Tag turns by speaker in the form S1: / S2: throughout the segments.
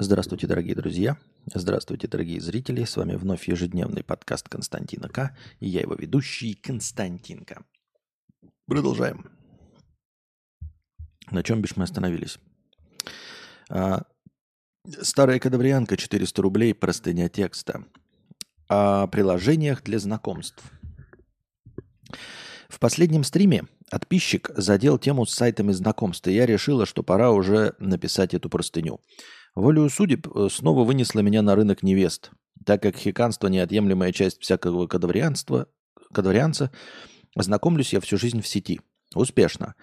S1: Здравствуйте, дорогие друзья. Здравствуйте, дорогие зрители. С вами вновь ежедневный подкаст Константина К. И я его ведущий Константинка. Продолжаем. На чем бишь мы остановились? А, старая кадаврианка 400 рублей, простыня текста. О приложениях для знакомств. В последнем стриме подписчик задел тему с сайтами знакомств, и я решила, что пора уже написать эту простыню. Волею судеб э, снова вынесла меня на рынок невест, так как хиканство – неотъемлемая часть всякого кадаврианства, кадаврианца, знакомлюсь я всю жизнь в сети. Успешно.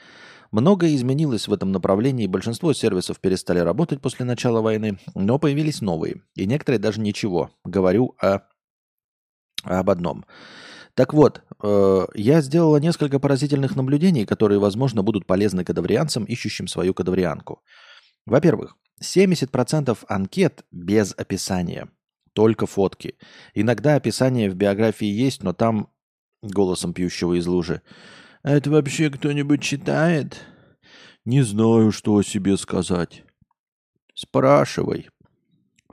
S1: Многое изменилось в этом направлении, большинство сервисов перестали работать после начала войны, но появились новые, и некоторые даже ничего. Говорю о, об одном. Так вот, э, я сделала несколько поразительных наблюдений, которые, возможно, будут полезны кадаврианцам, ищущим свою кадаврианку. Во-первых, 70% анкет без описания, только фотки. Иногда описание в биографии есть, но там голосом пьющего из лужи. «А это вообще кто-нибудь читает? Не знаю, что о себе сказать. Спрашивай.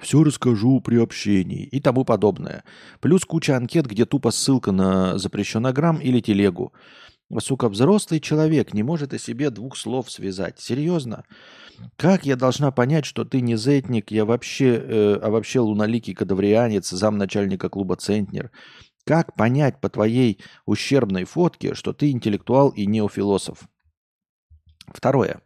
S1: Все расскажу при общении и тому подобное. Плюс куча анкет, где тупо ссылка на запрещенный грамм или телегу. Сука, взрослый человек не может о себе двух слов связать. Серьезно? Как я должна понять, что ты не зетник, я вообще, э, а вообще луналикий кадаврианец, замначальника клуба «Центнер»? Как понять по твоей ущербной фотке, что ты интеллектуал и неофилософ? Второе.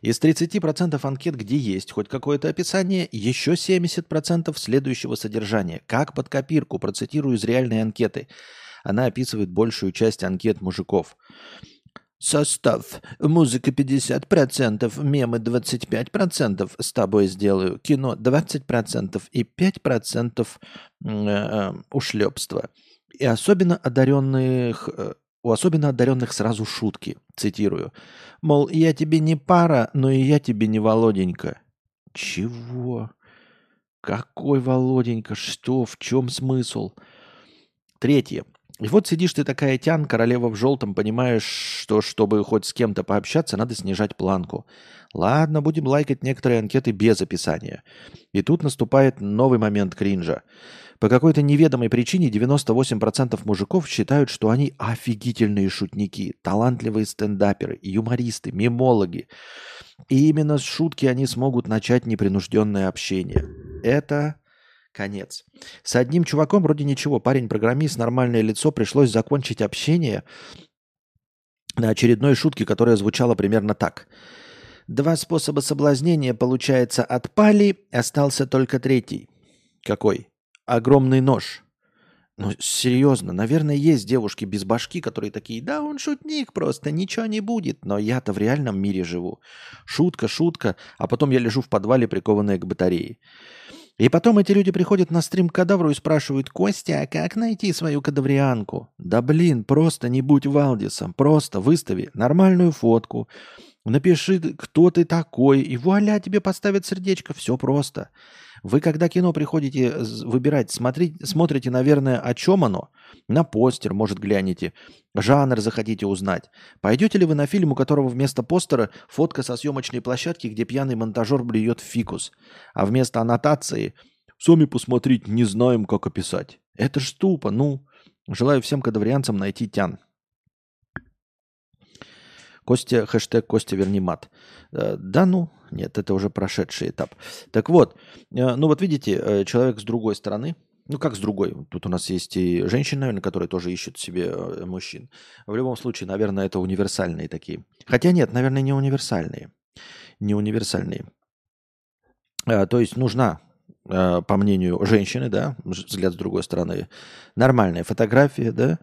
S1: Из 30% анкет, где есть хоть какое-то описание, еще 70% следующего содержания. Как под копирку, процитирую из реальной анкеты. Она описывает большую часть анкет мужиков. Состав. Музыка 50%, мемы 25%, с тобой сделаю. Кино 20% и 5% э, э, ушлепства. И особенно одаренных, э, у особенно одаренных сразу шутки, цитирую. Мол, я тебе не пара, но и я тебе не Володенька. Чего? Какой Володенька? Что? В чем смысл? Третье. И вот сидишь ты такая тян, королева в желтом, понимаешь, что чтобы хоть с кем-то пообщаться, надо снижать планку. Ладно, будем лайкать некоторые анкеты без описания. И тут наступает новый момент кринжа. По какой-то неведомой причине 98% мужиков считают, что они офигительные шутники, талантливые стендаперы, юмористы, мемологи. И именно с шутки они смогут начать непринужденное общение. Это Конец. С одним чуваком вроде ничего, парень-программист, нормальное лицо, пришлось закончить общение на очередной шутке, которая звучала примерно так. Два способа соблазнения, получается, отпали, остался только третий. Какой? Огромный нож. Ну, серьезно, наверное, есть девушки без башки, которые такие, да, он шутник просто, ничего не будет. Но я-то в реальном мире живу. Шутка, шутка, а потом я лежу в подвале, прикованная к батарее. И потом эти люди приходят на стрим к кадавру и спрашивают, Костя, а как найти свою кадаврианку? Да блин, просто не будь Валдисом, просто выстави нормальную фотку, напиши, кто ты такой, и вуаля, тебе поставят сердечко, все просто. Вы, когда кино приходите выбирать, смотрите, смотрите, наверное, о чем оно. На постер, может, глянете. Жанр захотите узнать. Пойдете ли вы на фильм, у которого вместо постера фотка со съемочной площадки, где пьяный монтажер блюет фикус, а вместо аннотации «Сами посмотреть, не знаем, как описать». Это ж тупо, ну. Желаю всем кадаврианцам найти тян. Костя, хэштег Костя верни мат. Э, да ну, нет, это уже прошедший этап. Так вот, э, ну вот видите, э, человек с другой стороны, ну как с другой, тут у нас есть и женщины, наверное, которые тоже ищут себе мужчин. В любом случае, наверное, это универсальные такие. Хотя нет, наверное, не универсальные. Не универсальные. То есть нужна по мнению женщины, да, взгляд с другой стороны, нормальная фотография, да,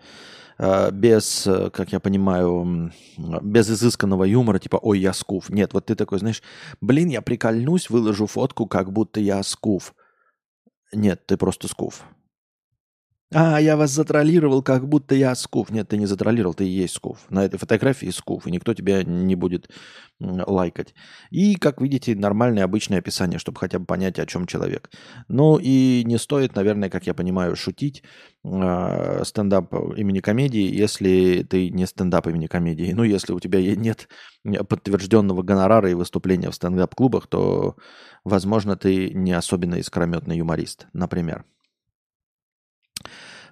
S1: без, э, как я понимаю, без изысканного юмора, типа «Ой, я скуф». Нет, вот ты такой, знаешь, блин, я прикольнусь, выложу фотку, как будто я скуф. Нет, ты просто скуф. А, я вас затроллировал, как будто я Скуф. Нет, ты не затроллировал, ты и есть Скуф. На этой фотографии Скуф, и никто тебя не будет лайкать. И, как видите, нормальное обычное описание, чтобы хотя бы понять, о чем человек. Ну и не стоит, наверное, как я понимаю, шутить э, стендап имени комедии, если ты не стендап имени комедии. Ну, если у тебя нет подтвержденного гонорара и выступления в стендап-клубах, то, возможно, ты не особенно искрометный юморист, например.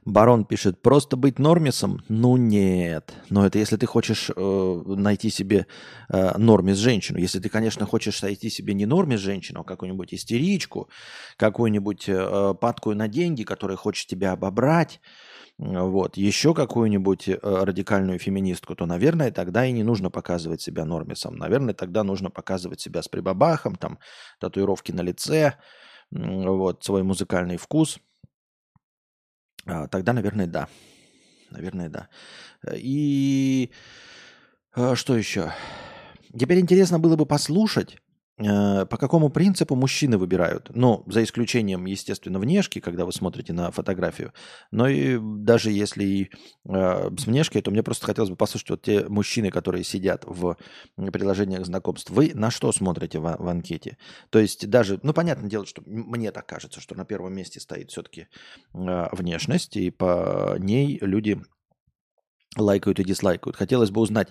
S1: Барон пишет, просто быть нормисом? Ну нет. Но это если ты хочешь э, найти себе э, нормис женщину. Если ты, конечно, хочешь найти себе не нормис женщину, а какую-нибудь истеричку, какую-нибудь э, падкую на деньги, которая хочет тебя обобрать, вот, еще какую-нибудь э, радикальную феминистку, то, наверное, тогда и не нужно показывать себя нормисом. Наверное, тогда нужно показывать себя с прибабахом, там, татуировки на лице, вот, свой музыкальный вкус – тогда, наверное, да. Наверное, да. И а, что еще? Теперь интересно было бы послушать, э, по какому принципу мужчины выбирают. Ну, за исключением, естественно, внешки, когда вы смотрите на фотографию. Но и даже если и э, с внешки, то мне просто хотелось бы послушать вот те мужчины, которые сидят в приложениях знакомств. Вы на что смотрите в, в анкете? То есть даже, ну, понятное дело, что мне так кажется, что на первом месте стоит все-таки э, внешность, и по ней люди лайкают и дизлайкают. Хотелось бы узнать,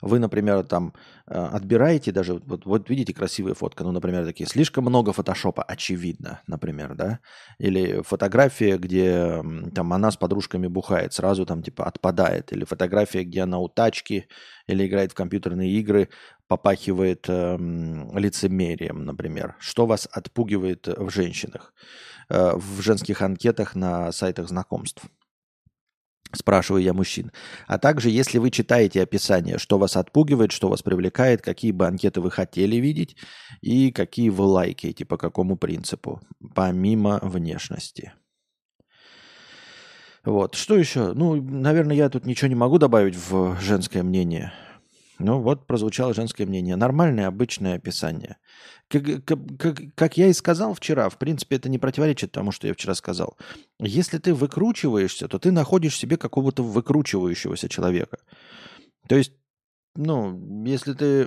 S1: вы, например, там э, отбираете даже, вот, вот видите красивая фотка, ну, например, такие, слишком много фотошопа, очевидно, например, да, или фотография, где там она с подружками бухает, сразу там типа отпадает, или фотография, где она у тачки или играет в компьютерные игры, попахивает э, лицемерием, например. Что вас отпугивает в женщинах, э, в женских анкетах на сайтах знакомств? Спрашиваю я мужчин. А также, если вы читаете описание, что вас отпугивает, что вас привлекает, какие бы анкеты вы хотели видеть и какие вы лайкаете, по какому принципу, помимо внешности. Вот. Что еще? Ну, наверное, я тут ничего не могу добавить в женское мнение. Ну вот прозвучало женское мнение. Нормальное, обычное описание. Как, как, как я и сказал вчера, в принципе, это не противоречит тому, что я вчера сказал. Если ты выкручиваешься, то ты находишь себе какого-то выкручивающегося человека. То есть, ну, если ты,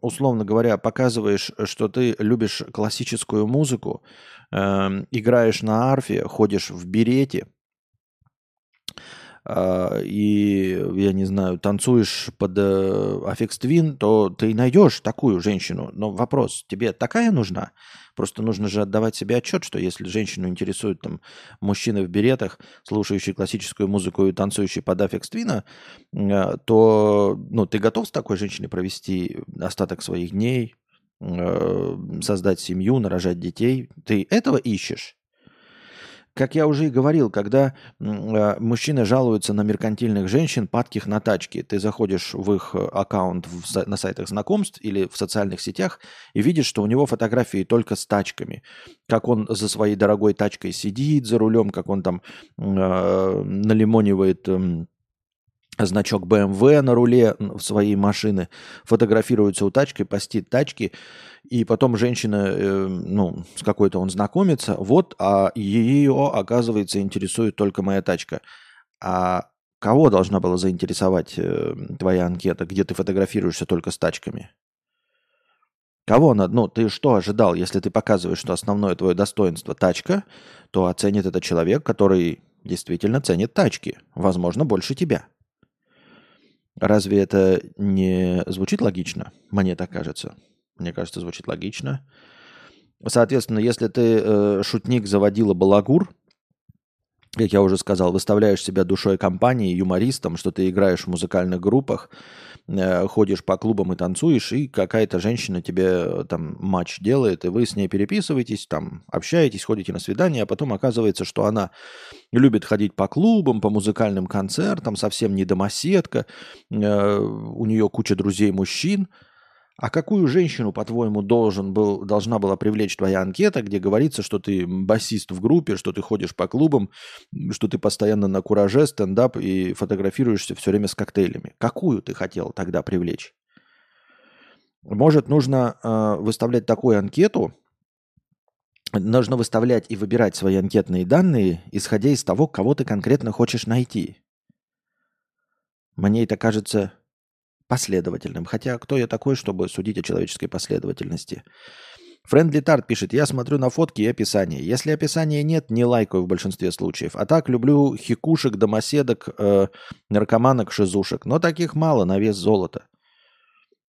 S1: условно говоря, показываешь, что ты любишь классическую музыку, э, играешь на арфе, ходишь в берете – и, я не знаю, танцуешь под Aphex э, Twin, то ты найдешь такую женщину. Но вопрос, тебе такая нужна? Просто нужно же отдавать себе отчет, что если женщину интересуют там мужчины в беретах, слушающие классическую музыку и танцующие под Aphex Twin а, э, то ну, ты готов с такой женщиной провести остаток своих дней, э, создать семью, нарожать детей. Ты этого ищешь? Как я уже и говорил, когда э, мужчины жалуются на меркантильных женщин, падких на тачки, ты заходишь в их аккаунт в, на сайтах знакомств или в социальных сетях и видишь, что у него фотографии только с тачками. Как он за своей дорогой тачкой сидит за рулем, как он там э, налимонивает... Э, значок BMW на руле своей машины, фотографируется у тачки, постит тачки, и потом женщина, э, ну, с какой-то он знакомится, вот, а ее, оказывается, интересует только моя тачка. А кого должна была заинтересовать э, твоя анкета, где ты фотографируешься только с тачками? Кого она, ну, ты что ожидал, если ты показываешь, что основное твое достоинство тачка, то оценит это человек, который действительно ценит тачки, возможно, больше тебя. Разве это не звучит логично? Мне так кажется. Мне кажется, звучит логично. Соответственно, если ты э, шутник заводила балагур, как я уже сказал, выставляешь себя душой компании, юмористом, что ты играешь в музыкальных группах, э, ходишь по клубам и танцуешь, и какая-то женщина тебе э, там матч делает, и вы с ней переписываетесь, там общаетесь, ходите на свидание, а потом оказывается, что она любит ходить по клубам, по музыкальным концертам, совсем не домоседка, э, у нее куча друзей мужчин – а какую женщину, по-твоему, должен был, должна была привлечь твоя анкета, где говорится, что ты басист в группе, что ты ходишь по клубам, что ты постоянно на кураже, стендап и фотографируешься все время с коктейлями? Какую ты хотел тогда привлечь? Может, нужно э, выставлять такую анкету, нужно выставлять и выбирать свои анкетные данные, исходя из того, кого ты конкретно хочешь найти. Мне это кажется последовательным. Хотя кто я такой, чтобы судить о человеческой последовательности? Френдли Тарт пишет, я смотрю на фотки и описание. Если описания нет, не лайкаю в большинстве случаев. А так люблю хикушек, домоседок, э, наркоманок, шизушек. Но таких мало на вес золота.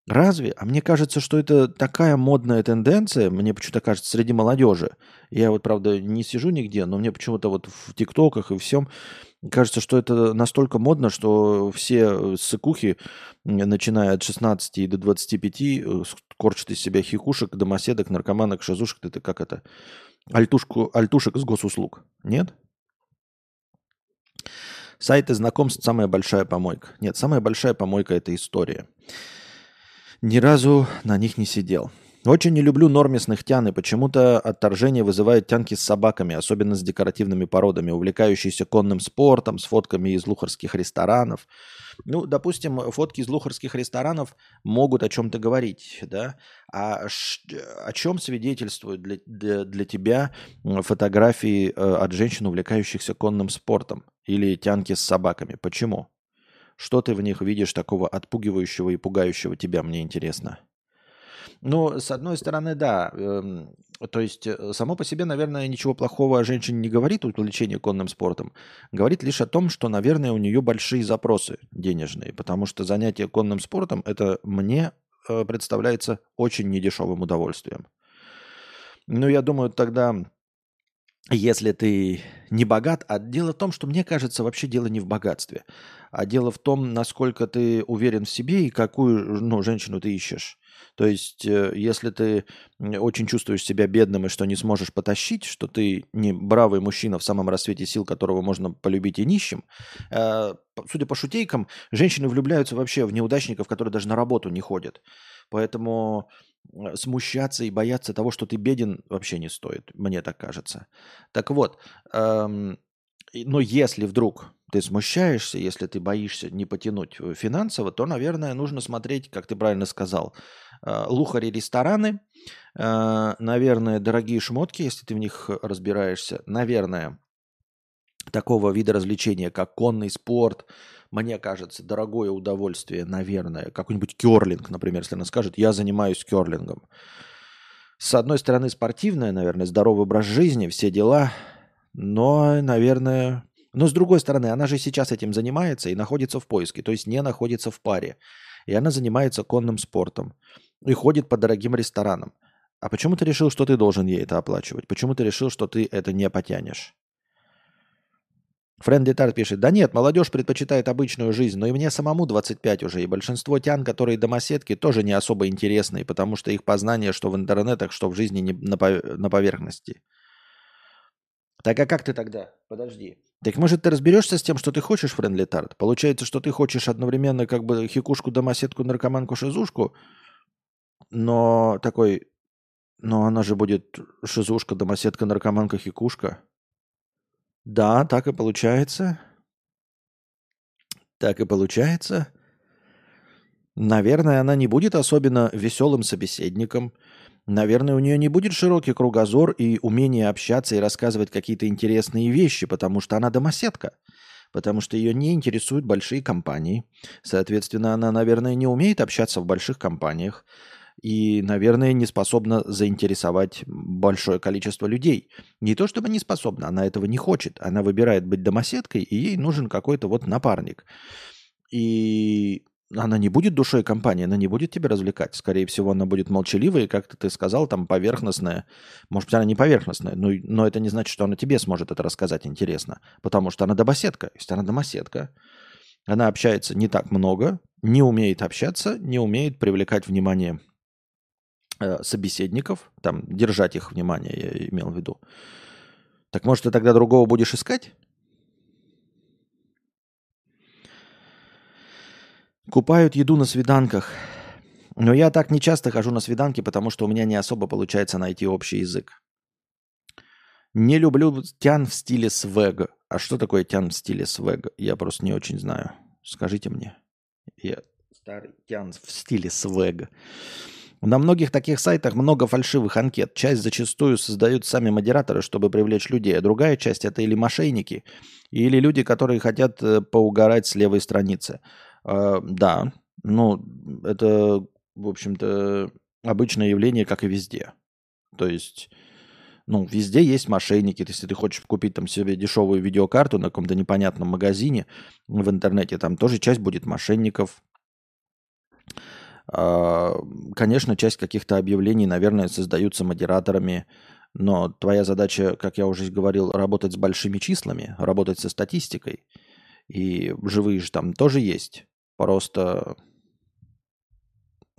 S1: Разве? А мне кажется, что это такая модная тенденция, мне почему-то кажется, среди молодежи. Я вот, правда, не сижу нигде, но мне почему-то вот в ТикТоках и всем кажется, что это настолько модно, что все сыкухи, начиная от 16 до 25, э, корчат из себя хихушек, домоседок, наркоманок, шазушек. Это как это? Альтушку, альтушек из госуслуг. Нет? Сайты знакомств – самая большая помойка. Нет, самая большая помойка – это история. Ни разу на них не сидел. Очень не люблю нормисных тян, и почему-то отторжение вызывают тянки с собаками, особенно с декоративными породами, увлекающиеся конным спортом, с фотками из лухарских ресторанов. Ну, допустим, фотки из лухарских ресторанов могут о чем-то говорить, да? А о чем свидетельствуют для, для, для тебя фотографии э, от женщин, увлекающихся конным спортом или тянки с собаками? Почему? Что ты в них видишь такого отпугивающего и пугающего тебя, мне интересно. Ну, с одной стороны, да. Эм, то есть, э, само по себе, наверное, ничего плохого о женщине не говорит увлечение конным спортом. Говорит лишь о том, что, наверное, у нее большие запросы денежные, потому что занятие конным спортом это мне э, представляется очень недешевым удовольствием. Ну, я думаю, тогда если ты не богат, а дело в том, что мне кажется, вообще дело не в богатстве, а дело в том, насколько ты уверен в себе и какую ну, женщину ты ищешь. То есть, э, если ты очень чувствуешь себя бедным и что не сможешь потащить, что ты не бравый мужчина в самом рассвете сил, которого можно полюбить и нищим, э, судя по шутейкам, женщины влюбляются вообще в неудачников, которые даже на работу не ходят. Поэтому э, смущаться и бояться того, что ты беден, вообще не стоит, мне так кажется. Так вот, эм, но если вдруг ты смущаешься, если ты боишься не потянуть э, финансово, то, наверное, нужно смотреть, как ты правильно сказал, э, лухари рестораны, э, наверное, дорогие шмотки, если ты в них разбираешься, наверное, такого вида развлечения, как конный спорт, мне кажется, дорогое удовольствие, наверное, какой-нибудь керлинг, например, если она скажет, я занимаюсь керлингом. С одной стороны, спортивное, наверное, здоровый образ жизни, все дела, но, наверное, но с другой стороны, она же сейчас этим занимается и находится в поиске, то есть не находится в паре. И она занимается конным спортом и ходит по дорогим ресторанам. А почему ты решил, что ты должен ей это оплачивать? Почему ты решил, что ты это не потянешь? Фрэнди Тарт пишет, да нет, молодежь предпочитает обычную жизнь, но и мне самому 25 уже, и большинство тян, которые домоседки, тоже не особо интересные, потому что их познание что в интернетах, что в жизни не на, на поверхности. Так а как ты тогда? Подожди. Так может ты разберешься с тем, что ты хочешь, Френдли Тарт? Получается, что ты хочешь одновременно как бы хикушку, домоседку, наркоманку, шизушку, но такой, но она же будет шизушка, домоседка, наркоманка, хикушка. Да, так и получается. Так и получается. Наверное, она не будет особенно веселым собеседником – Наверное, у нее не будет широкий кругозор и умение общаться и рассказывать какие-то интересные вещи, потому что она домоседка. Потому что ее не интересуют большие компании. Соответственно, она, наверное, не умеет общаться в больших компаниях. И, наверное, не способна заинтересовать большое количество людей. Не то чтобы не способна, она этого не хочет. Она выбирает быть домоседкой, и ей нужен какой-то вот напарник. И она не будет душой компании, она не будет тебя развлекать. Скорее всего, она будет молчаливая, как ты сказал, там поверхностная. Может быть, она не поверхностная, но, но это не значит, что она тебе сможет это рассказать интересно. Потому что она домоседка. Если она домоседка, она общается не так много, не умеет общаться, не умеет привлекать внимание э, собеседников, там, держать их внимание, я имел в виду. Так может, ты тогда другого будешь искать? Купают еду на свиданках. Но я так не часто хожу на свиданки, потому что у меня не особо получается найти общий язык. Не люблю тян в стиле свег. А что такое тян в стиле свег? Я просто не очень знаю. Скажите мне. Я старый тян в стиле свег. На многих таких сайтах много фальшивых анкет. Часть зачастую создают сами модераторы, чтобы привлечь людей, а другая часть это или мошенники, или люди, которые хотят э, поугарать с левой страницы. Э, да, ну, это, в общем-то, обычное явление, как и везде. То есть, ну, везде есть мошенники. Если ты хочешь купить там себе дешевую видеокарту на каком-то непонятном магазине в интернете, там тоже часть будет мошенников. А, конечно, часть каких-то объявлений, наверное, создаются модераторами, но твоя задача, как я уже говорил, работать с большими числами, работать со статистикой. И живые же там тоже есть. Просто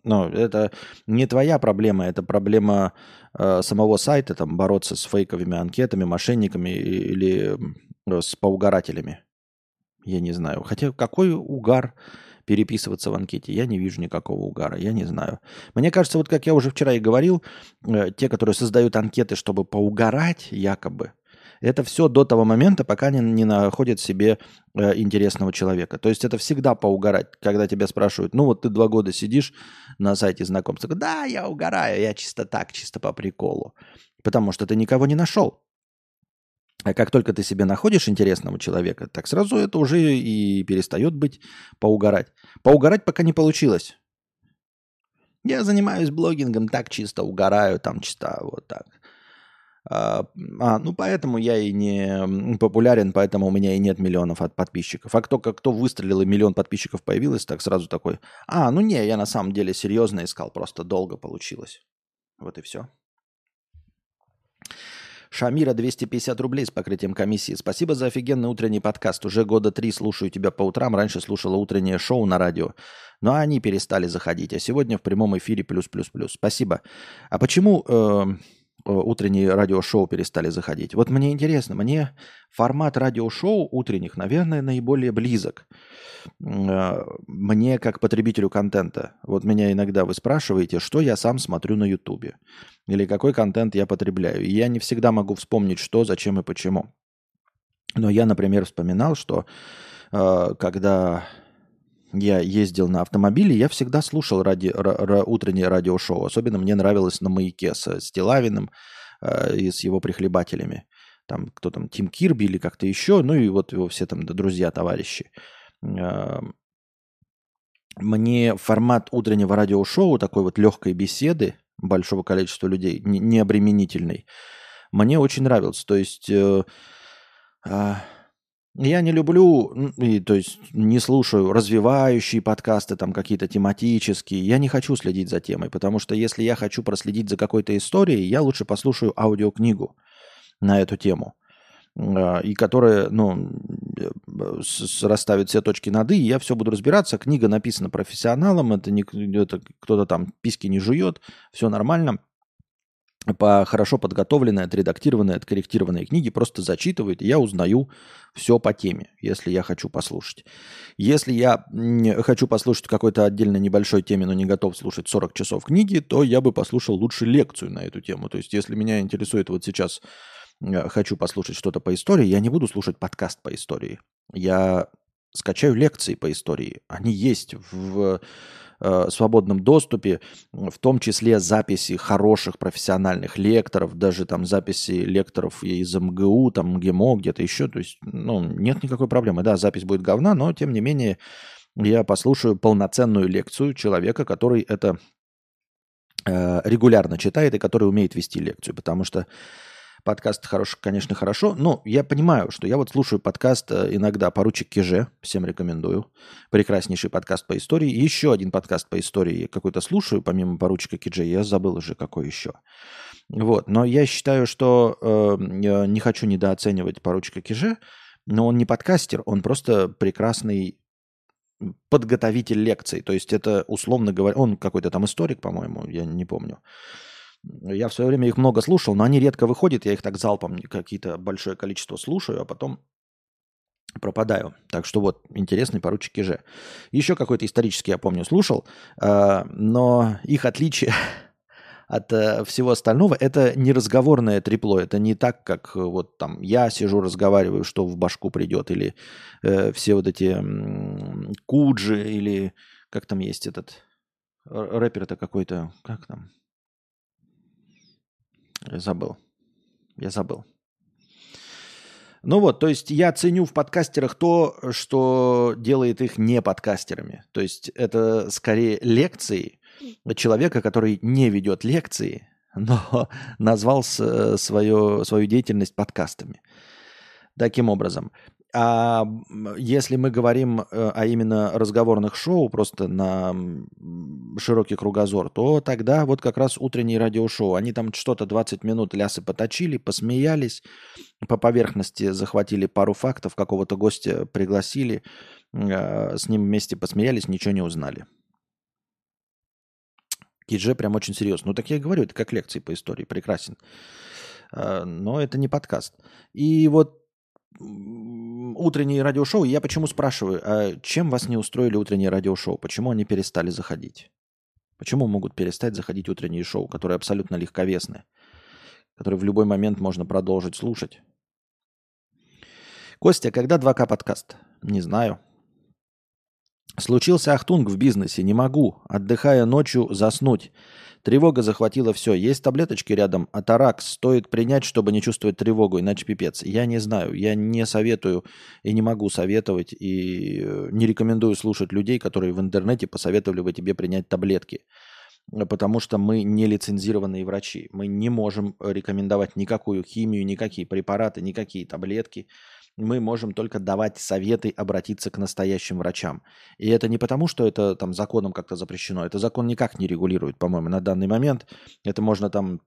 S1: ну, это не твоя проблема, это проблема э, самого сайта, там, бороться с фейковыми анкетами, мошенниками или э, с поугарателями. Я не знаю. Хотя какой угар переписываться в анкете? Я не вижу никакого угара, я не знаю. Мне кажется, вот как я уже вчера и говорил, э, те, которые создают анкеты, чтобы поугарать якобы, это все до того момента, пока не, не находят себе э, интересного человека. То есть это всегда поугарать, когда тебя спрашивают, ну вот ты два года сидишь на сайте знакомств, да, я угораю, я чисто так, чисто по приколу. Потому что ты никого не нашел. А как только ты себе находишь интересного человека, так сразу это уже и перестает быть поугарать. Поугарать пока не получилось. Я занимаюсь блогингом, так чисто угораю, там чисто вот так. А, а, ну, поэтому я и не популярен, поэтому у меня и нет миллионов от подписчиков. А кто, кто выстрелил и миллион подписчиков появилось, так сразу такой, а, ну не, я на самом деле серьезно искал, просто долго получилось. Вот и все. Шамира 250 рублей с покрытием комиссии. Спасибо за офигенный утренний подкаст. Уже года три слушаю тебя по утрам. Раньше слушала утреннее шоу на радио. Но они перестали заходить. А сегодня в прямом эфире плюс-плюс-плюс. Спасибо. А почему... Э, утренние радиошоу перестали заходить. Вот мне интересно, мне формат радиошоу утренних, наверное, наиболее близок. Э, мне как потребителю контента. Вот меня иногда вы спрашиваете, что я сам смотрю на Ютубе. Или какой контент я потребляю. И я не всегда могу вспомнить, что, зачем и почему. Но я, например, вспоминал, что э, когда я ездил на автомобиле, я всегда слушал ради, ра, утреннее радиошоу. Особенно мне нравилось на «Маяке» с Стилавиным э, и с его прихлебателями. Там кто там, Тим Кирби или как-то еще, ну и вот его все там да, друзья, товарищи. Э, мне формат утреннего радиошоу, такой вот легкой беседы большого количества людей, не, не обременительный, мне очень нравился. То есть... Э, э, я не люблю, и, то есть не слушаю развивающие подкасты, там какие-то тематические. Я не хочу следить за темой, потому что если я хочу проследить за какой-то историей, я лучше послушаю аудиокнигу на эту тему, а, и которая, ну, расставит все точки над «и», и я все буду разбираться. Книга написана профессионалом, это, не, это кто-то там писки не жует, все нормально – по хорошо подготовленной, отредактированной, откорректированной книге просто зачитывает, и я узнаю все по теме, если я хочу послушать. Если я хочу послушать какой-то отдельно небольшой теме, но не готов слушать 40 часов книги, то я бы послушал лучше лекцию на эту тему. То есть если меня интересует вот сейчас, э, хочу послушать что-то по истории, я не буду слушать подкаст по истории. Я скачаю лекции по истории. Они есть в э, свободном доступе, в том числе записи хороших профессиональных лекторов, даже там записи лекторов из МГУ, там МГИМО, где-то еще. То есть, ну, нет никакой проблемы. Да, запись будет говна, но тем не менее я послушаю полноценную лекцию человека, который это э, регулярно читает и который умеет вести лекцию, потому что Подкаст хороший, конечно, хорошо. Но я понимаю, что я вот слушаю подкаст э, иногда «Поручик Киже», всем рекомендую. Прекраснейший подкаст по истории. Еще один подкаст по истории какой-то слушаю, помимо «Поручика Киже». Я забыл уже, какой еще. Вот. Но я считаю, что э, не хочу недооценивать «Поручика Киже», но он не подкастер, он просто прекрасный подготовитель лекций. То есть это, условно говоря, он какой-то там историк, по-моему, я не помню. Я в свое время их много слушал, но они редко выходят. Я их так залпом какие-то большое количество слушаю, а потом пропадаю. Так что вот, интересный поручик же. Еще какой-то исторический, я помню, слушал, а, но их отличие от э, всего остального, это не разговорное трепло, это не так, как э, вот там я сижу, разговариваю, что в башку придет, или э, все вот эти куджи, или как там есть этот рэпер-то какой-то, как там? Забыл. Я забыл. Ну вот, то есть я ценю в подкастерах то, что делает их не подкастерами. То есть это скорее лекции человека, который не ведет лекции, но назвал свое, свою деятельность подкастами. Таким образом. А если мы говорим э, о именно разговорных шоу, просто на широкий кругозор, то тогда вот как раз утренние радиошоу. Они там что-то 20 минут лясы поточили, посмеялись, по поверхности захватили пару фактов, какого-то гостя пригласили, э, с ним вместе посмеялись, ничего не узнали. Кидже прям очень серьезно. Ну так я говорю, это как лекции по истории, прекрасен. Э, но это не подкаст. И вот утренние радиошоу. Я почему спрашиваю, а чем вас не устроили утренние радиошоу? Почему они перестали заходить? Почему могут перестать заходить утренние шоу, которые абсолютно легковесны, которые в любой момент можно продолжить слушать? Костя, когда 2К подкаст? Не знаю. Случился ахтунг в бизнесе, не могу, отдыхая ночью, заснуть. Тревога захватила все. Есть таблеточки рядом, атаракс стоит принять, чтобы не чувствовать тревогу, иначе пипец. Я не знаю, я не советую и не могу советовать, и э, не рекомендую слушать людей, которые в интернете посоветовали бы тебе принять таблетки. Потому что мы не лицензированные врачи. Мы не можем рекомендовать никакую химию, никакие препараты, никакие таблетки мы можем только давать советы обратиться к настоящим врачам. И это не потому, что это там законом как-то запрещено. Это закон никак не регулирует, по-моему, на данный момент. Это можно там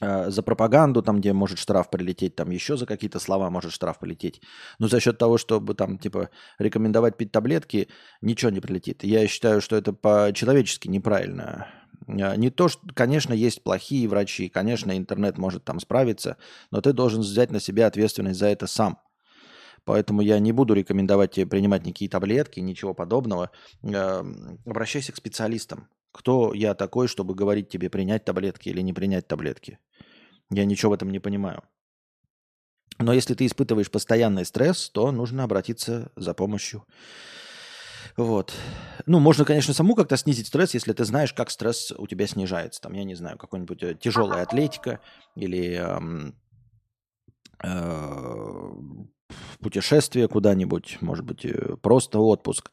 S1: э, за пропаганду, там, где может штраф прилететь, там еще за какие-то слова может штраф прилететь. Но за счет того, чтобы там, типа, рекомендовать пить таблетки, ничего не прилетит. Я считаю, что это по-человечески неправильно. А, не то, что, конечно, есть плохие врачи, конечно, интернет может там справиться, но ты должен взять на себя ответственность за это сам. Поэтому я не буду рекомендовать тебе принимать никакие таблетки, ничего подобного. Обращайся к специалистам. Кто я такой, чтобы говорить тебе принять таблетки или не принять таблетки? Я ничего в этом не понимаю. Но если ты испытываешь постоянный стресс, то нужно обратиться за помощью вот. Ну, можно, конечно, саму как-то снизить стресс, если ты знаешь, как стресс у тебя снижается. Там, я не знаю, какой-нибудь э, тяжелая атлетика или эм, э, путешествие куда-нибудь, может быть, э, просто отпуск.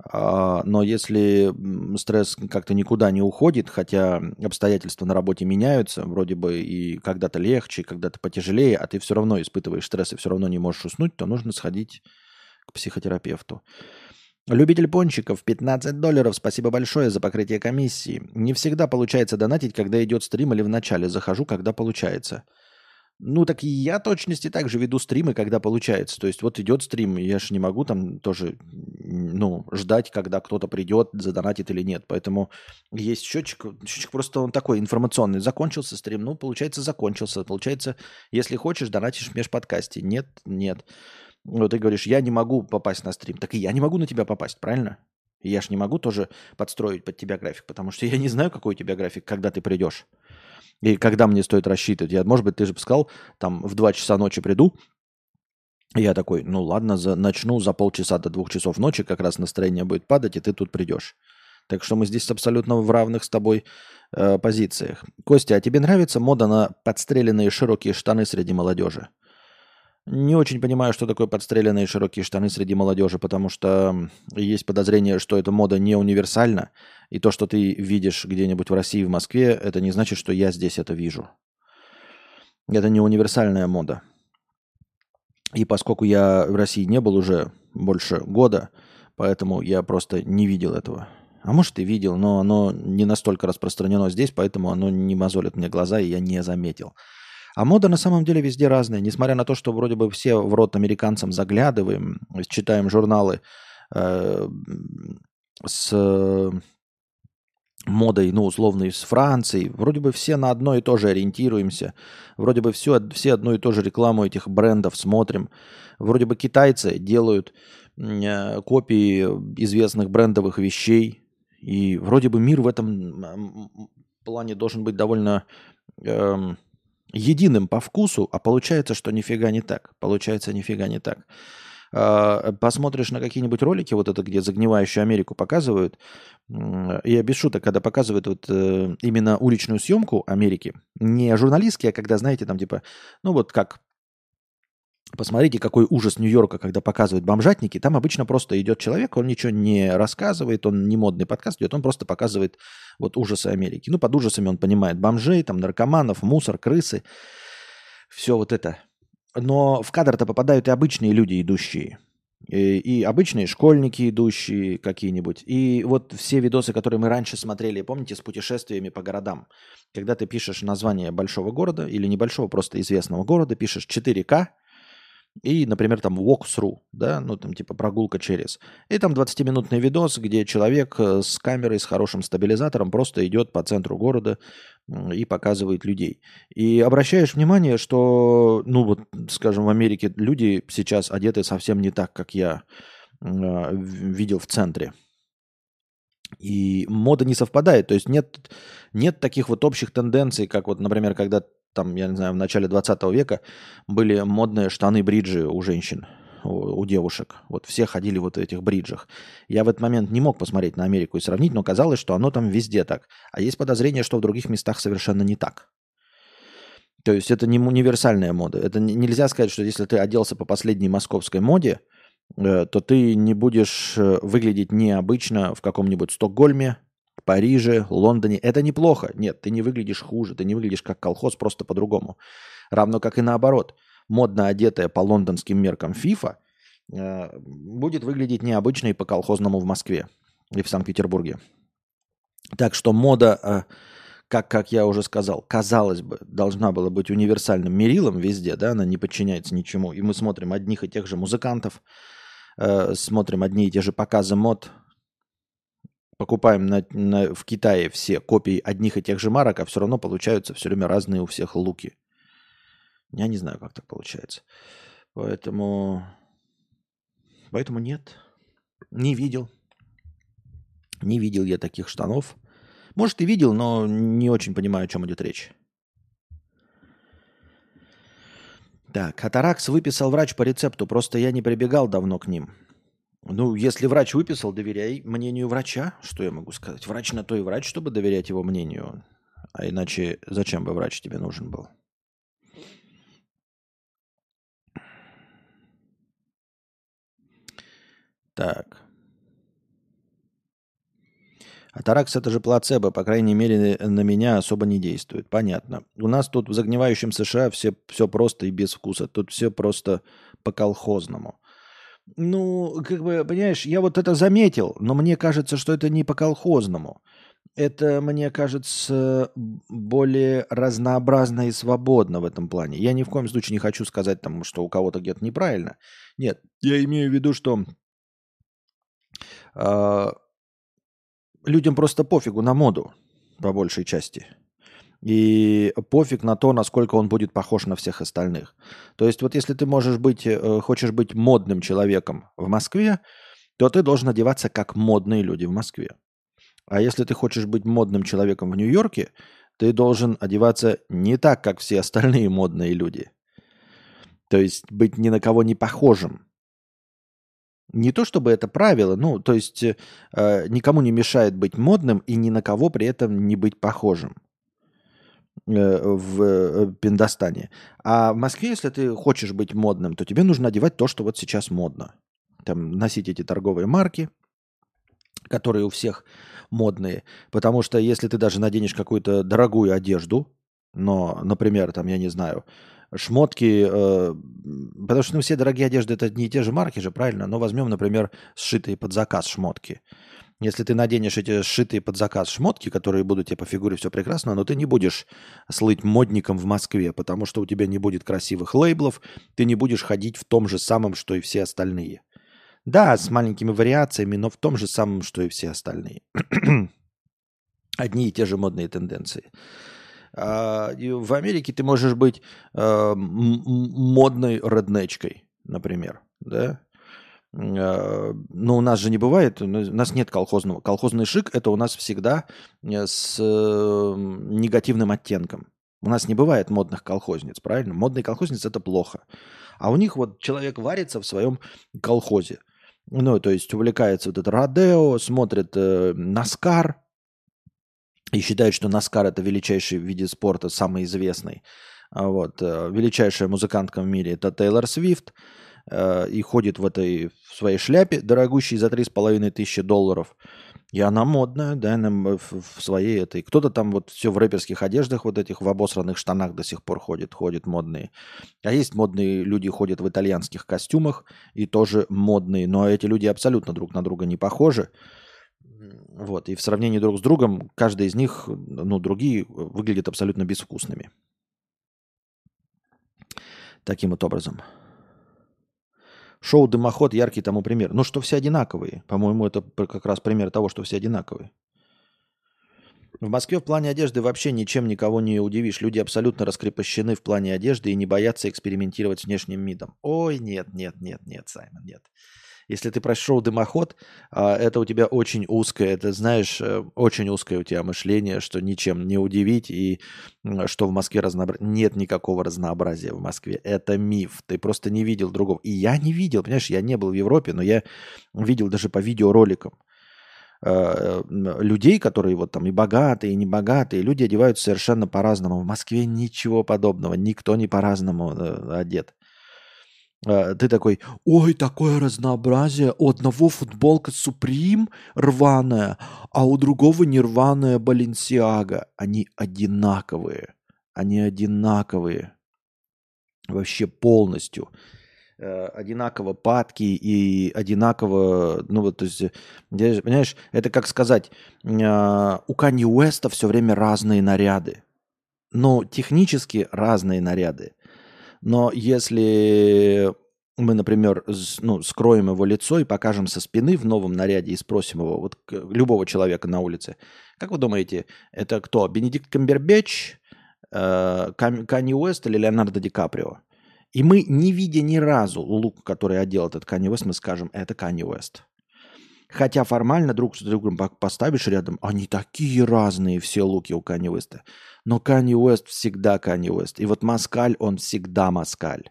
S1: А, но если стресс как-то никуда не уходит, хотя обстоятельства на работе меняются, вроде бы и когда-то легче, когда-то потяжелее, а ты все равно испытываешь стресс и все равно не можешь уснуть, то нужно сходить к психотерапевту. Любитель пончиков, 15 долларов, спасибо большое за покрытие комиссии. Не всегда получается донатить, когда идет стрим или в начале. Захожу, когда получается. Ну, так я точности так же веду стримы, когда получается. То есть вот идет стрим, я же не могу там тоже, ну, ждать, когда кто-то придет, задонатит или нет. Поэтому есть счетчик, счетчик просто он такой информационный. Закончился стрим, ну, получается, закончился. Получается, если хочешь, донатишь в межподкасте. Нет, нет. Вот ты говоришь, я не могу попасть на стрим. Так и я не могу на тебя попасть, правильно? Я ж не могу тоже подстроить под тебя график, потому что я не знаю, какой у тебя график, когда ты придешь. И когда мне стоит рассчитывать. Я, может быть, ты же сказал, там в 2 часа ночи приду, я такой, ну ладно, за, начну за полчаса до двух часов ночи, как раз настроение будет падать, и ты тут придешь. Так что мы здесь абсолютно в равных с тобой э, позициях. Костя, а тебе нравится мода на подстреленные широкие штаны среди молодежи? Не очень понимаю, что такое подстреленные широкие штаны среди молодежи, потому что есть подозрение, что эта мода не универсальна, и то, что ты видишь где-нибудь в России, в Москве, это не значит, что я здесь это вижу. Это не универсальная мода. И поскольку я в России не был уже больше года, поэтому я просто не видел этого. А может и видел, но оно не настолько распространено здесь, поэтому оно не мозолит мне глаза, и я не заметил. А мода на самом деле везде разная. Несмотря на то, что вроде бы все в рот американцам заглядываем, читаем журналы э, с модой, ну, условно, из Франции. Вроде бы все на одно и то же ориентируемся. Вроде бы все, все одну и ту же рекламу этих брендов смотрим. Вроде бы китайцы делают э, копии известных брендовых вещей. И вроде бы мир в этом плане должен быть довольно... Э, единым по вкусу, а получается, что нифига не так. Получается, нифига не так. э, посмотришь на какие-нибудь ролики, вот это, где загнивающую Америку показывают, я без шуток, когда показывают вот э, именно уличную съемку Америки, не журналистские, а когда, знаете, там типа, ну вот как Посмотрите, какой ужас Нью-Йорка, когда показывают бомжатники. Там обычно просто идет человек, он ничего не рассказывает, он не модный подкаст идет, он просто показывает вот ужасы Америки. Ну, под ужасами он понимает бомжей, там, наркоманов, мусор, крысы, все вот это. Но в кадр-то попадают и обычные люди, идущие. И, и обычные школьники, идущие какие-нибудь. И вот все видосы, которые мы раньше смотрели, помните, с путешествиями по городам. Когда ты пишешь название большого города или небольшого, просто известного города, пишешь 4К, и, например, там walk-through, да, ну там типа прогулка через. И там 20-минутный видос, где человек э, с камерой, с хорошим стабилизатором просто идет по центру города и показывает людей. И обращаешь внимание, что, ну вот, скажем, в Америке люди сейчас одеты совсем не так, как я э, видел в центре. И мода не совпадает, то есть нет, нет таких вот общих тенденций, как вот, например, когда там, я не знаю, в начале 20 века были модные штаны-бриджи у женщин, у, девушек. Вот все ходили вот в этих бриджах. Я в этот момент не мог посмотреть на Америку и сравнить, но казалось, что оно там везде так. А есть подозрение, что в других местах совершенно не так. То есть это не универсальная мода. Это нельзя сказать, что если ты оделся по последней московской моде, э, то ты не будешь э, выглядеть необычно в каком-нибудь Стокгольме, Париже, Лондоне. Это неплохо. Нет, ты не выглядишь хуже, ты не выглядишь как колхоз, просто по-другому. Равно как и наоборот. Модно одетая по лондонским меркам FIFA э, будет выглядеть необычно и по-колхозному в Москве и в Санкт-Петербурге. Так что мода, э, как, как я уже сказал, казалось бы, должна была быть универсальным мерилом везде, да, она не подчиняется ничему. И мы смотрим одних и тех же музыкантов, э, смотрим одни и те же показы мод, покупаем на, на, в Китае все копии одних и тех же марок, а все равно получаются все время разные у всех луки. Я не знаю, как так получается. Поэтому... Поэтому нет. Не видел. Не видел я таких штанов. Может, и видел, но не очень понимаю, о чем идет речь. Так, Атаракс выписал врач по рецепту, просто я не прибегал давно к ним. Ну, если врач выписал, доверяй мнению врача. Что я могу сказать? Врач на то и врач, чтобы доверять его мнению. А иначе зачем бы врач тебе нужен был? Так. Атаракс это же плацебо, по крайней мере, на меня особо не действует. Понятно. У нас тут в загнивающем США все, все просто и без вкуса. Тут все просто по-колхозному. Ну, как бы, понимаешь, я вот это заметил, но мне кажется, что это не по-колхозному. Это, мне кажется, более разнообразно и свободно в этом плане. Я ни в коем случае не хочу сказать, там, что у кого-то где-то неправильно. Нет, я имею в виду, что э, людям просто пофигу на моду, по большей части. И пофиг на то, насколько он будет похож на всех остальных. То есть вот если ты можешь быть, э, хочешь быть модным человеком в Москве, то ты должен одеваться как модные люди в Москве. А если ты хочешь быть модным человеком в Нью-Йорке, ты должен одеваться не так, как все остальные модные люди. То есть быть ни на кого не похожим. Не то чтобы это правило, ну, то есть э, никому не мешает быть модным и ни на кого при этом не быть похожим. Э, в э, Пиндостане. А в Москве, если ты хочешь быть модным, то тебе нужно одевать то, что вот сейчас модно. Там носить эти торговые марки, которые у всех модные. Потому что если ты даже наденешь какую-то дорогую одежду, но, например, там, я не знаю, шмотки, э, потому что ну, все дорогие одежды это не те же марки же, правильно? Но возьмем, например, сшитые под заказ шмотки. Если ты наденешь эти сшитые под заказ шмотки, которые будут тебе по фигуре все прекрасно, но ты не будешь слыть модником в Москве, потому что у тебя не будет красивых лейблов, ты не будешь ходить в том же самом, что и все остальные. Да, с маленькими вариациями, но в том же самом, что и все остальные. Одни и те же модные тенденции. А, в Америке ты можешь быть а, модной реднечкой, например, да? А, но у нас же не бывает, у нас нет колхозного. Колхозный шик – это у нас всегда э, с э, негативным оттенком. У нас не бывает модных колхозниц, правильно? Модный колхозниц это плохо. А у них вот человек варится в своем колхозе. Ну, то есть увлекается вот это Родео, смотрит э, Наскар и считает, что Наскар это величайший в виде спорта, самый известный. А вот. Э, величайшая музыкантка в мире это Тейлор Свифт. Э, и ходит в этой в своей шляпе, дорогущей за 3,5 тысячи долларов. И она модная, да, она в, в своей этой. Кто-то там вот все в рэперских одеждах, вот этих в обосранных штанах до сих пор ходит, ходит модные. А есть модные люди, ходят в итальянских костюмах и тоже модные. Но эти люди абсолютно друг на друга не похожи. Вот, и в сравнении друг с другом, каждый из них, ну, другие выглядят абсолютно безвкусными. Таким вот образом. Шоу «Дымоход» яркий тому пример. Ну, что все одинаковые. По-моему, это как раз пример того, что все одинаковые. В Москве в плане одежды вообще ничем никого не удивишь. Люди абсолютно раскрепощены в плане одежды и не боятся экспериментировать с внешним видом. Ой, нет, нет, нет, нет, Саймон, нет. Если ты прошел дымоход, а, это у тебя очень узкое, это, знаешь, э, очень узкое у тебя мышление, что ничем не удивить, и что в Москве разнообразие. Нет никакого разнообразия в Москве. Это миф. Ты просто не видел другого. И я не видел, понимаешь, я не был в Европе, но я видел даже по видеороликам э, людей, которые вот там и богатые, и небогатые, люди одеваются совершенно по-разному. В Москве ничего подобного, никто не по-разному э, одет. А, ты такой, ой, такое разнообразие. У одного футболка Supreme рваная, а у другого нерваная Баленсиага. Они одинаковые. Они одинаковые. Вообще полностью. Э, одинаково падки и одинаково, ну вот, то есть, понимаешь, это как сказать, а, у Канье Уэста все время разные наряды. Но технически разные наряды. Но если мы, например, ну, скроем его лицо и покажем со спины в новом наряде и спросим его, вот любого человека на улице, как вы думаете, это кто? Бенедикт Камбербэтч, э, Канни Уэст или Леонардо Ди Каприо? И мы, не видя ни разу лук, который одел этот Канни Уэст, мы скажем, это Канни Уэст. Хотя формально друг с другом поставишь рядом, они такие разные все луки у Канни Уэста. Но Канни Уэст всегда Канни Уэст. И вот Маскаль, он всегда Маскаль.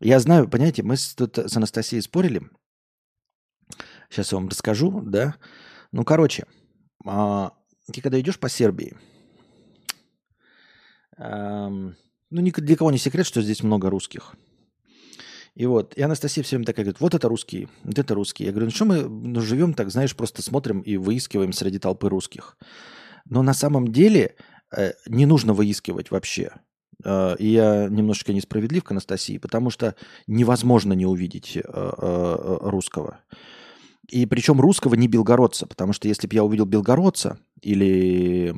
S1: Я знаю, понимаете, мы с, тут с Анастасией спорили. Сейчас я вам расскажу, да. Ну, короче, а, ты когда идешь по Сербии, ну, ни для кого не секрет, что здесь много русских. И вот, и Анастасия все время такая говорит, вот это русские, вот это русские. Я говорю, ну что мы ну, живем так, знаешь, просто смотрим и выискиваем среди толпы русских. Но на самом деле э, не нужно выискивать вообще. Э, и я немножечко несправедлив к Анастасии, потому что невозможно не увидеть э, русского. И причем русского не белгородца, потому что если бы я увидел белгородца или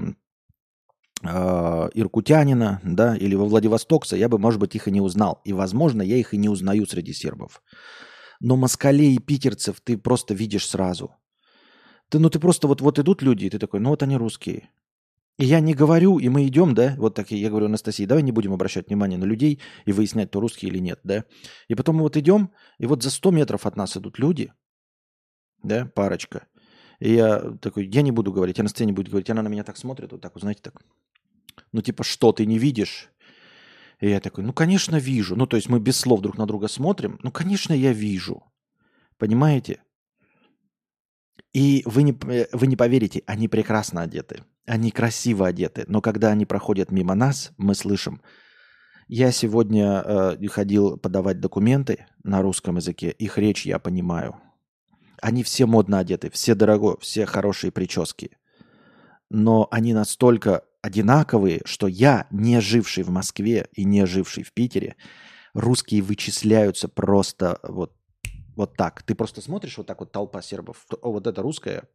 S1: иркутянина, да, или во Владивостокце, я бы, может быть, их и не узнал. И, возможно, я их и не узнаю среди сербов. Но москалей и питерцев ты просто видишь сразу. Ты, ну ты просто вот, вот идут люди, и ты такой, ну вот они русские. И я не говорю, и мы идем, да, вот так я говорю Анастасии, давай не будем обращать внимание на людей и выяснять, то русские или нет, да. И потом мы вот идем, и вот за 100 метров от нас идут люди, да, парочка. И я такой, я не буду говорить, Анастасия не будет говорить, она на меня так смотрит, вот так, знаете, так. Ну типа, что, ты не видишь? И я такой, ну, конечно, вижу. Ну, то есть мы без слов друг на друга смотрим. Ну, конечно, я вижу. Понимаете? И вы не, э, вы не поверите, они прекрасно одеты. Они красиво одеты. Но когда они проходят мимо нас, мы слышим. Я сегодня э, ходил подавать документы на русском языке. Их речь я понимаю. Они все модно одеты, все дорого, все хорошие прически. Но они настолько одинаковые, что я, не живший в Москве и не живший в Питере, русские вычисляются просто вот вот так. Ты просто смотришь вот так вот толпа сербов. О, вот это русская.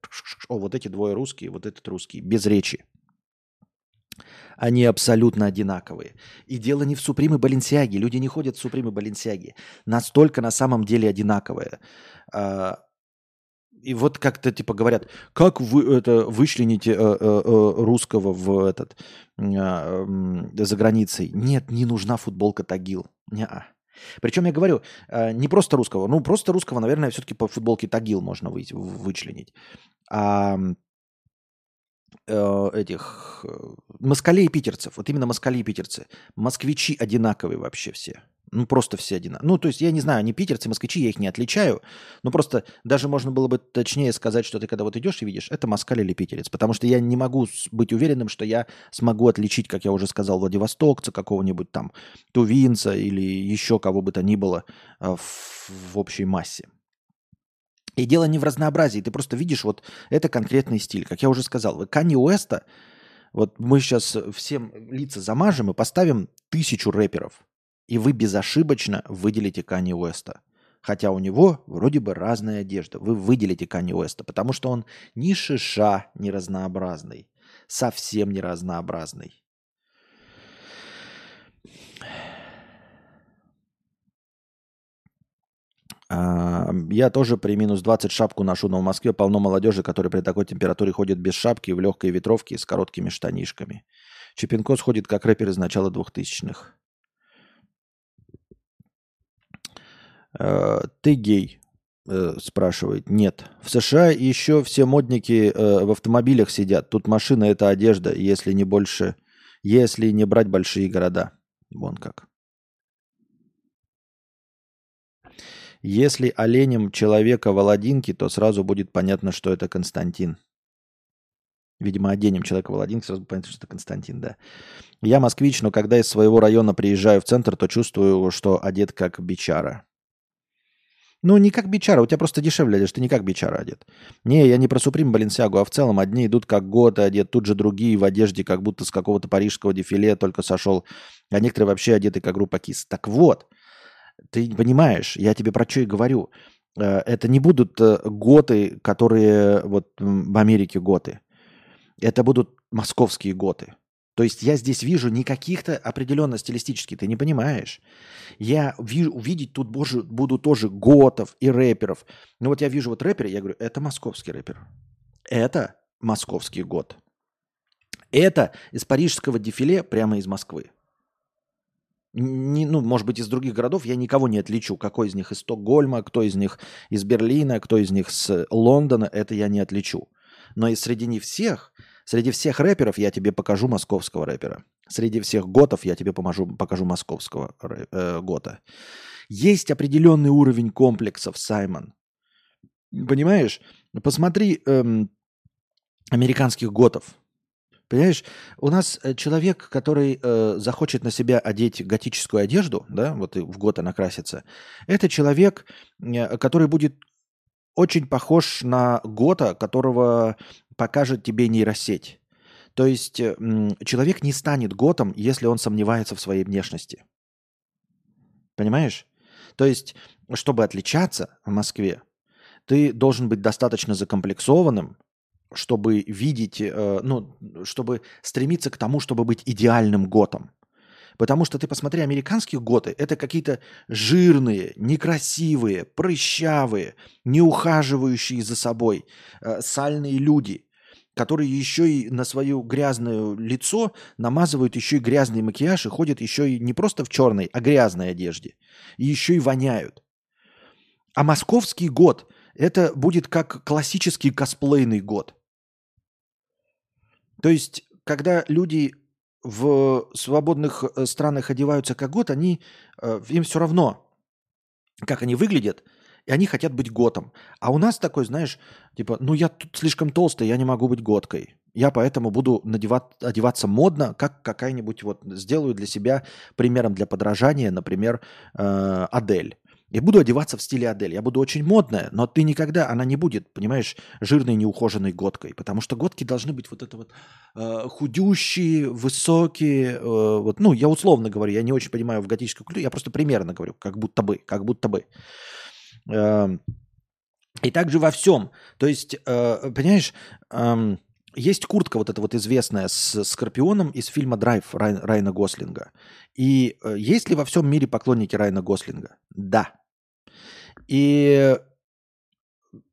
S1: О, вот эти двое русские, вот этот русский. Без речи. Они абсолютно одинаковые. И дело не в Суприме Баленсиаге. Люди не ходят в Суприме Баленсиаге. Настолько на самом деле одинаковые. А, и вот как-то типа говорят, как вы это вычлените э, э, э, русского в этот за границей? Нет, не нужна футболка Тагил. Не-а. Причем я говорю, э, не просто русского, ну просто русского, наверное, все-таки по футболке Тагил можно вы, вычленить. А э, этих э, москалей и питерцев. Вот именно москали и питерцы. Москвичи одинаковые вообще все. Ну, просто все одинаковые. Ну, то есть, я не знаю, они питерцы, москвичи, я их не отличаю. Но просто даже можно было бы точнее сказать, что ты когда вот идешь и видишь, это москаль или питерец. Потому что я не могу быть уверенным, что я смогу отличить, как я уже сказал, Владивостокца, какого-нибудь там тувинца или еще кого бы то ни было э, в, в общей массе. И дело не в разнообразии. Ты просто видишь, вот это конкретный стиль. Как я уже сказал, Канни Уэста, вот мы сейчас всем лица замажем и поставим тысячу рэперов. И вы безошибочно выделите Канни Уэста. Хотя у него вроде бы разная одежда. Вы выделите Канни Уэста, потому что он ни шиша не разнообразный. Совсем не разнообразный. А, я тоже при минус 20 шапку ношу, но в Москве полно молодежи, которые при такой температуре ходят без шапки, в легкой ветровке с короткими штанишками. Чепенко сходит как рэпер из начала 2000-х. Ты гей? Э, спрашивает. Нет. В США еще все модники э, в автомобилях сидят. Тут машина – это одежда, если не больше, если не брать большие города. Вон как. Если оленем человека Володинки, то сразу будет понятно, что это Константин. Видимо, оденем человека Володинки, сразу понятно, что это Константин, да. Я москвич, но когда из своего района приезжаю в центр, то чувствую, что одет как бичара. Ну, не как бичара, у тебя просто дешевле одежда, ты не как бичара одет. Не, я не про Суприм Баленсиагу, а в целом одни идут как готы одет, тут же другие в одежде, как будто с какого-то парижского дефиле только сошел, а некоторые вообще одеты как группа КИС. Так вот, ты понимаешь, я тебе про что и говорю. Э, это не будут э, готы, которые вот в Америке готы. Это будут московские готы. То есть я здесь вижу не каких-то определенно стилистических, ты не понимаешь. Я вижу, увидеть тут боже, буду тоже готов и рэперов. Ну вот я вижу вот рэпера, я говорю, это московский рэпер. Это московский год. Это из парижского дефиле прямо из Москвы не, ну, может быть, из других городов я никого не отличу. Какой из них из Стокгольма, кто из них из Берлина, кто из них с Лондона, это я не отличу. Но и среди них всех, среди всех рэперов я тебе покажу московского рэпера. Среди всех готов я тебе поможу, покажу московского э, гота. Есть определенный уровень комплексов, Саймон. Понимаешь? Посмотри эм, американских готов. Понимаешь, у нас э, человек, который э, захочет на себя одеть готическую одежду, да, вот и в год она красится, это человек, э, который будет очень похож на гота, которого покажет тебе нейросеть. То есть э, человек не станет готом, если он сомневается в своей внешности. Понимаешь? То есть, чтобы отличаться в Москве, ты должен быть достаточно закомплексованным, чтобы видеть, э, ну, чтобы стремиться к тому, чтобы быть идеальным готом. Потому что ты посмотри, американские готы – это какие-то жирные, некрасивые, прыщавые, не ухаживающие за собой, э, сальные люди, которые еще и на свое грязное лицо намазывают еще и грязный макияж и ходят еще и не просто в черной, а грязной одежде. И еще и воняют. А московский год – это будет как классический косплейный год – то есть, когда люди в свободных э, странах одеваются как год, они, э, им все равно, как они выглядят, и они хотят быть готом. А у нас такой, знаешь, типа, ну я тут слишком толстый, я не могу быть готкой. Я поэтому буду надевать, одеваться модно, как какая-нибудь вот сделаю для себя примером для подражания, например, э, Адель. Я буду одеваться в стиле Адель. Я буду очень модная, но ты никогда, она не будет, понимаешь, жирной, неухоженной годкой. Потому что годки должны быть вот это вот э, худющие, высокие. Э, вот, ну, я условно говорю, я не очень понимаю в готической культуре, я просто примерно говорю, как будто бы, как будто бы. Э, и также во всем. То есть, э, понимаешь, э, есть куртка вот эта вот известная с Скорпионом из фильма «Драйв» Рай, Райна Гослинга. И э, есть ли во всем мире поклонники Райна Гослинга? Да. И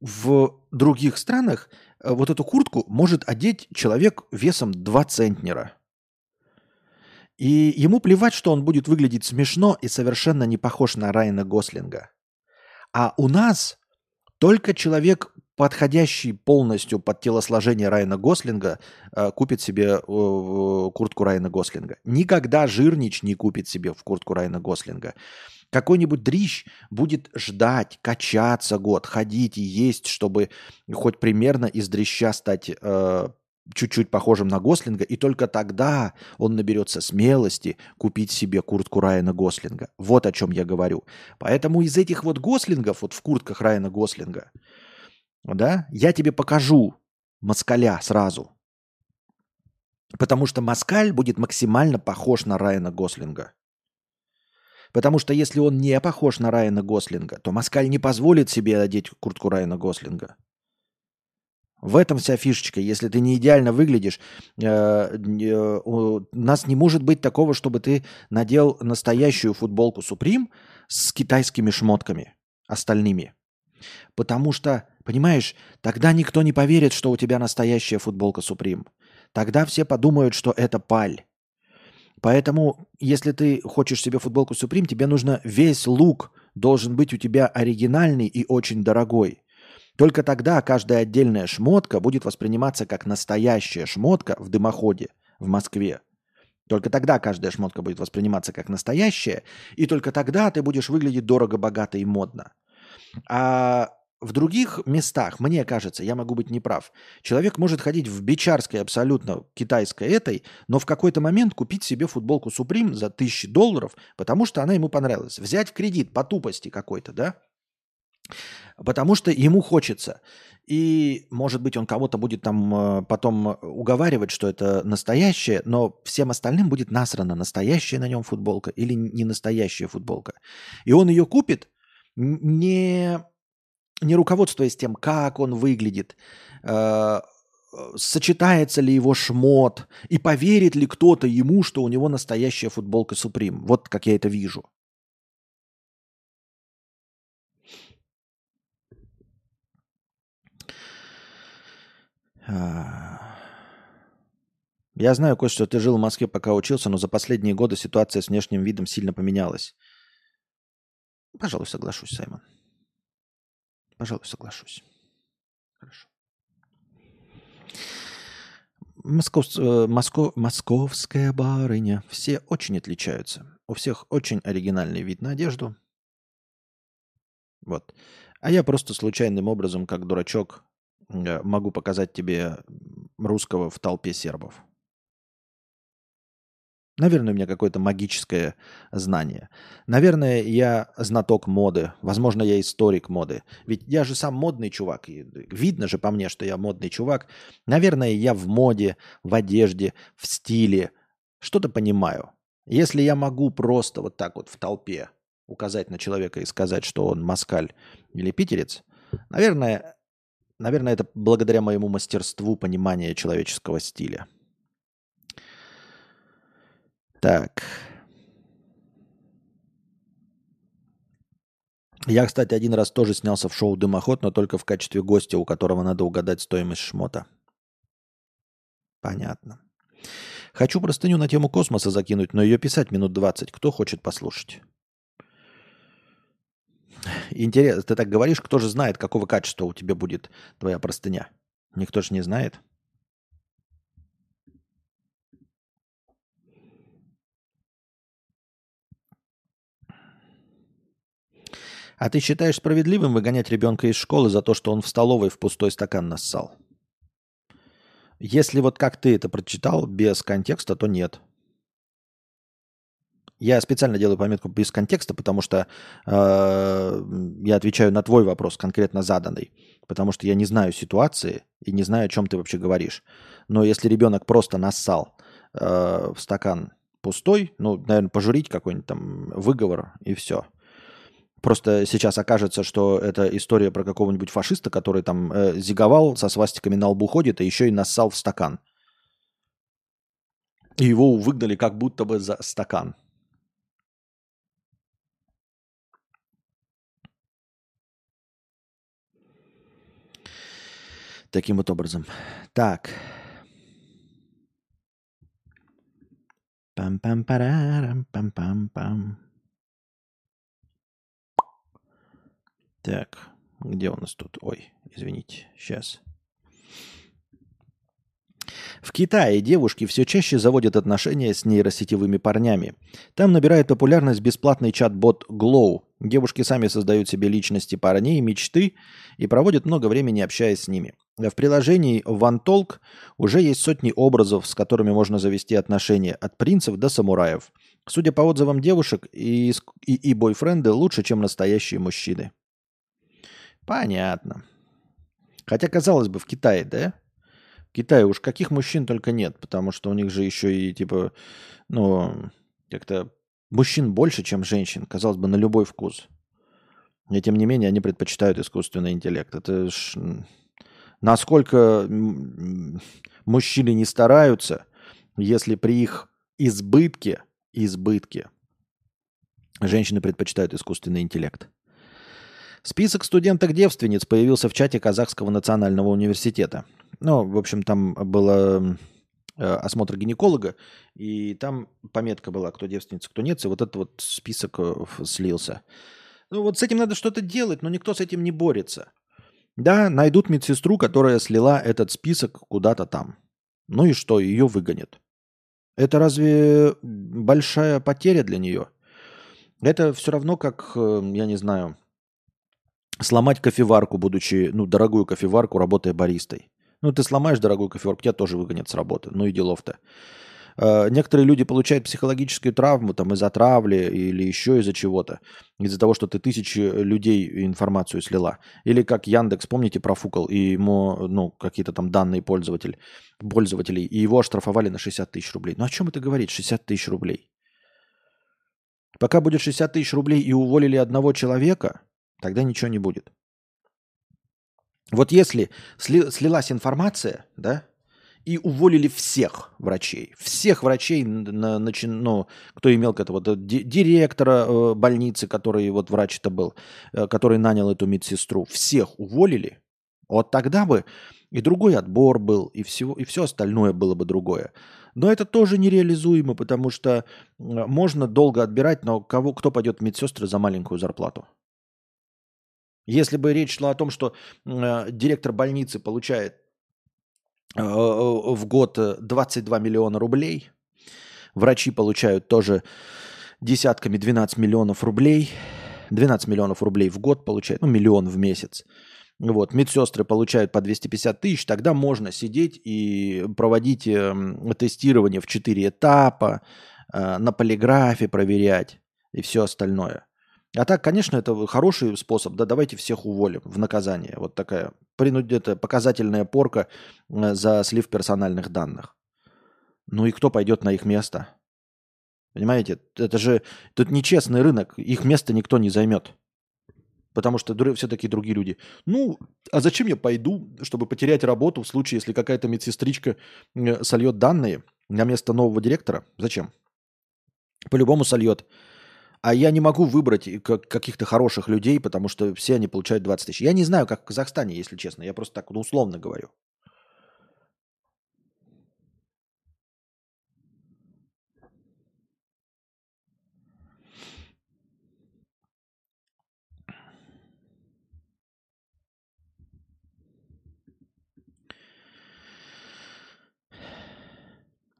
S1: в других странах э, вот эту куртку может одеть человек весом 2 центнера. И ему плевать, что он будет выглядеть смешно и совершенно не похож на Райана Гослинга. А у нас только человек подходящий полностью под телосложение Райана Гослинга э, купит себе э, куртку Райана Гослинга. Никогда жирнич не купит себе в куртку Райана Гослинга. Какой-нибудь дрищ будет ждать, качаться год, ходить и есть, чтобы хоть примерно из дрища стать э, чуть-чуть похожим на Гослинга, и только тогда он наберется смелости купить себе куртку Райана Гослинга. Вот о чем я говорю. Поэтому из этих вот Гослингов, вот в куртках Райана Гослинга, да, я тебе покажу москаля сразу. Потому что москаль будет максимально похож на Райана Гослинга. Потому что если он не похож на Райана Гослинга, то москаль не позволит себе одеть куртку Райана Гослинга. В этом вся фишечка. Если ты не идеально выглядишь, э, э, у нас не может быть такого, чтобы ты надел настоящую футболку Supreme с китайскими шмотками остальными. Потому что, понимаешь, тогда никто не поверит, что у тебя настоящая футболка Supreme. Тогда все подумают, что это паль. Поэтому, если ты хочешь себе футболку Supreme, тебе нужно весь лук должен быть у тебя оригинальный и очень дорогой. Только тогда каждая отдельная шмотка будет восприниматься как настоящая шмотка в дымоходе в Москве. Только тогда каждая шмотка будет восприниматься как настоящая, и только тогда ты будешь выглядеть дорого, богато и модно. А в других местах, мне кажется, я могу быть неправ, человек может ходить в бичарской абсолютно китайской этой, но в какой-то момент купить себе футболку Supreme за тысячи долларов, потому что она ему понравилась. Взять в кредит по тупости какой-то, да? Потому что ему хочется. И, может быть, он кого-то будет там э, потом уговаривать, что это настоящее, но всем остальным будет насрано, настоящая на нем футболка или не настоящая футболка. И он ее купит, не, не руководствуясь тем, как он выглядит, э, сочетается ли его шмот, и поверит ли кто-то ему, что у него настоящая футболка Supreme. Вот как я это вижу. Я знаю, Кость, что ты жил в Москве, пока учился, но за последние годы ситуация с внешним видом сильно поменялась. Пожалуй, соглашусь, Саймон. Пожалуй, соглашусь. Хорошо. Москов... Э, Моско... Московская барыня. Все очень отличаются. У всех очень оригинальный вид на одежду. Вот. А я просто случайным образом, как дурачок, могу показать тебе русского в толпе сербов. Наверное, у меня какое-то магическое знание. Наверное, я знаток моды. Возможно, я историк моды. Ведь я же сам модный чувак. И видно же по мне, что я модный чувак. Наверное, я в моде, в одежде, в стиле. Что-то понимаю. Если я могу просто вот так вот в толпе указать на человека и сказать, что он москаль или питерец, наверное, Наверное, это благодаря моему мастерству понимания человеческого стиля. Так. Я, кстати, один раз тоже снялся в шоу «Дымоход», но только в качестве гостя, у которого надо угадать стоимость шмота. Понятно. Хочу простыню на тему космоса закинуть, но ее писать минут 20. Кто хочет послушать? Интересно, ты так говоришь, кто же знает, какого качества у тебя будет твоя простыня? Никто же не знает. А ты считаешь справедливым выгонять ребенка из школы за то, что он в столовой в пустой стакан нассал? Если вот как ты это прочитал без контекста, то нет. Я специально делаю пометку без контекста, потому что э, я отвечаю на твой вопрос, конкретно заданный. Потому что я не знаю ситуации и не знаю, о чем ты вообще говоришь. Но если ребенок просто нассал э, в стакан пустой, ну, наверное, пожурить какой-нибудь там выговор и все. Просто сейчас окажется, что это история про какого-нибудь фашиста, который там э, зиговал, со свастиками на лбу ходит, и еще и нассал в стакан. И его выгнали как будто бы за стакан. Таким вот образом. Так. Пам-пам-парарам, пам-пам-пам. Так. Где у нас тут? Ой, извините, сейчас. В Китае девушки все чаще заводят отношения с нейросетевыми парнями. Там набирает популярность бесплатный чат-бот Glow. Девушки сами создают себе личности парней, мечты и проводят много времени общаясь с ними. В приложении OneTalk уже есть сотни образов, с которыми можно завести отношения, от принцев до самураев. Судя по отзывам девушек, и, и, и бойфренды лучше, чем настоящие мужчины. Понятно. Хотя, казалось бы, в Китае, да? В Китае уж каких мужчин только нет, потому что у них же еще и, типа, ну, как-то мужчин больше, чем женщин, казалось бы, на любой вкус. И тем не менее, они предпочитают искусственный интеллект. Это ж насколько мужчины не стараются, если при их избытке, избытке, женщины предпочитают искусственный интеллект. Список студенток-девственниц появился в чате Казахского национального университета. Ну, в общем, там было э, осмотр гинеколога, и там пометка была, кто девственница, кто нет, и вот этот вот список э, слился. Ну вот с этим надо что-то делать, но никто с этим не борется. Да, найдут медсестру, которая слила этот список куда-то там. Ну и что, ее выгонят. Это разве большая потеря для нее? Это все равно как, э, я не знаю, сломать кофеварку, будучи, ну, дорогую кофеварку, работая баристой. Ну, ты сломаешь дорогую кофеварку, тебя тоже выгонят с работы. Ну и делов-то. Э, некоторые люди получают психологическую травму там, из-за травли или еще из-за чего-то. Из-за того, что ты тысячи людей информацию слила. Или как Яндекс, помните, профукал, и ему ну, какие-то там данные пользователь, пользователей, и его оштрафовали на 60 тысяч рублей. Ну о чем это говорит, 60 тысяч рублей? Пока будет 60 тысяч рублей и уволили одного человека, тогда ничего не будет. Вот если сли, слилась информация, да, и уволили всех врачей. Всех врачей, на, на, ну, кто имел к этому, директора э, больницы, который вот врач это был, э, который нанял эту медсестру. Всех уволили. Вот тогда бы и другой отбор был, и, всего, и все остальное было бы другое. Но это тоже нереализуемо, потому что можно долго отбирать, но кого, кто пойдет в медсестры за маленькую зарплату? Если бы речь шла о том, что э, директор больницы получает Э, в год 22 миллиона рублей. Врачи получают тоже десятками 12 миллионов рублей. 12 миллионов рублей в год получают, ну, миллион в месяц. Вот, медсестры получают по 250 тысяч, тогда можно сидеть и проводить э, тестирование в 4 этапа, э, на полиграфе проверять и все остальное. А так, конечно, это хороший способ. Да, давайте всех уволим в наказание. Вот такая принудительная показательная порка э, за слив персональных данных. Ну и кто пойдет на их место? Понимаете, это же тут нечестный рынок, их место никто не займет. Потому что все-таки другие люди. Ну, а зачем я пойду, чтобы потерять работу в случае, если какая-то медсестричка э, сольет данные на место нового директора? Зачем? По-любому сольет. А я не могу выбрать каких-то хороших людей, потому что все они получают 20 тысяч. Я не знаю, как в Казахстане, если честно. Я просто так условно говорю.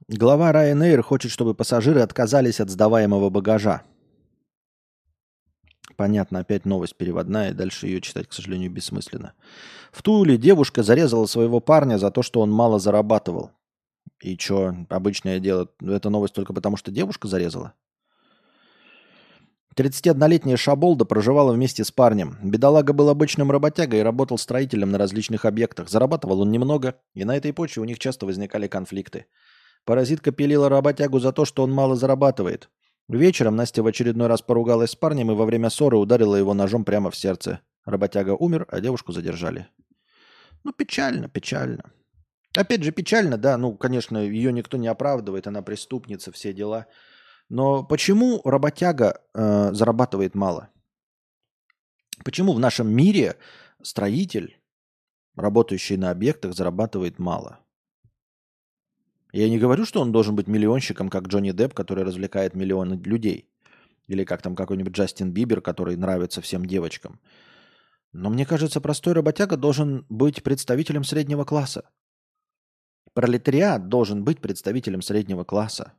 S1: Глава Ryanair хочет, чтобы пассажиры отказались от сдаваемого багажа. Понятно, опять новость переводная, дальше ее читать, к сожалению, бессмысленно. В Туле девушка зарезала своего парня за то, что он мало зарабатывал. И что, обычное дело, это новость только потому, что девушка зарезала? 31-летняя Шаболда проживала вместе с парнем. Бедолага был обычным работягой и работал строителем на различных объектах. Зарабатывал он немного, и на этой почве у них часто возникали конфликты. Паразитка пилила работягу за то, что он мало зарабатывает. Вечером Настя в очередной раз поругалась с парнем и во время ссоры ударила его ножом прямо в сердце. Работяга умер, а девушку задержали. Ну, печально, печально. Опять же, печально, да, ну, конечно, ее никто не оправдывает, она преступница, все дела. Но почему работяга э, зарабатывает мало? Почему в нашем мире строитель, работающий на объектах, зарабатывает мало? Я не говорю, что он должен быть миллионщиком, как Джонни Депп, который развлекает миллионы людей. Или как там какой-нибудь Джастин Бибер, который нравится всем девочкам. Но мне кажется, простой работяга должен быть представителем среднего класса. Пролетариат должен быть представителем среднего класса.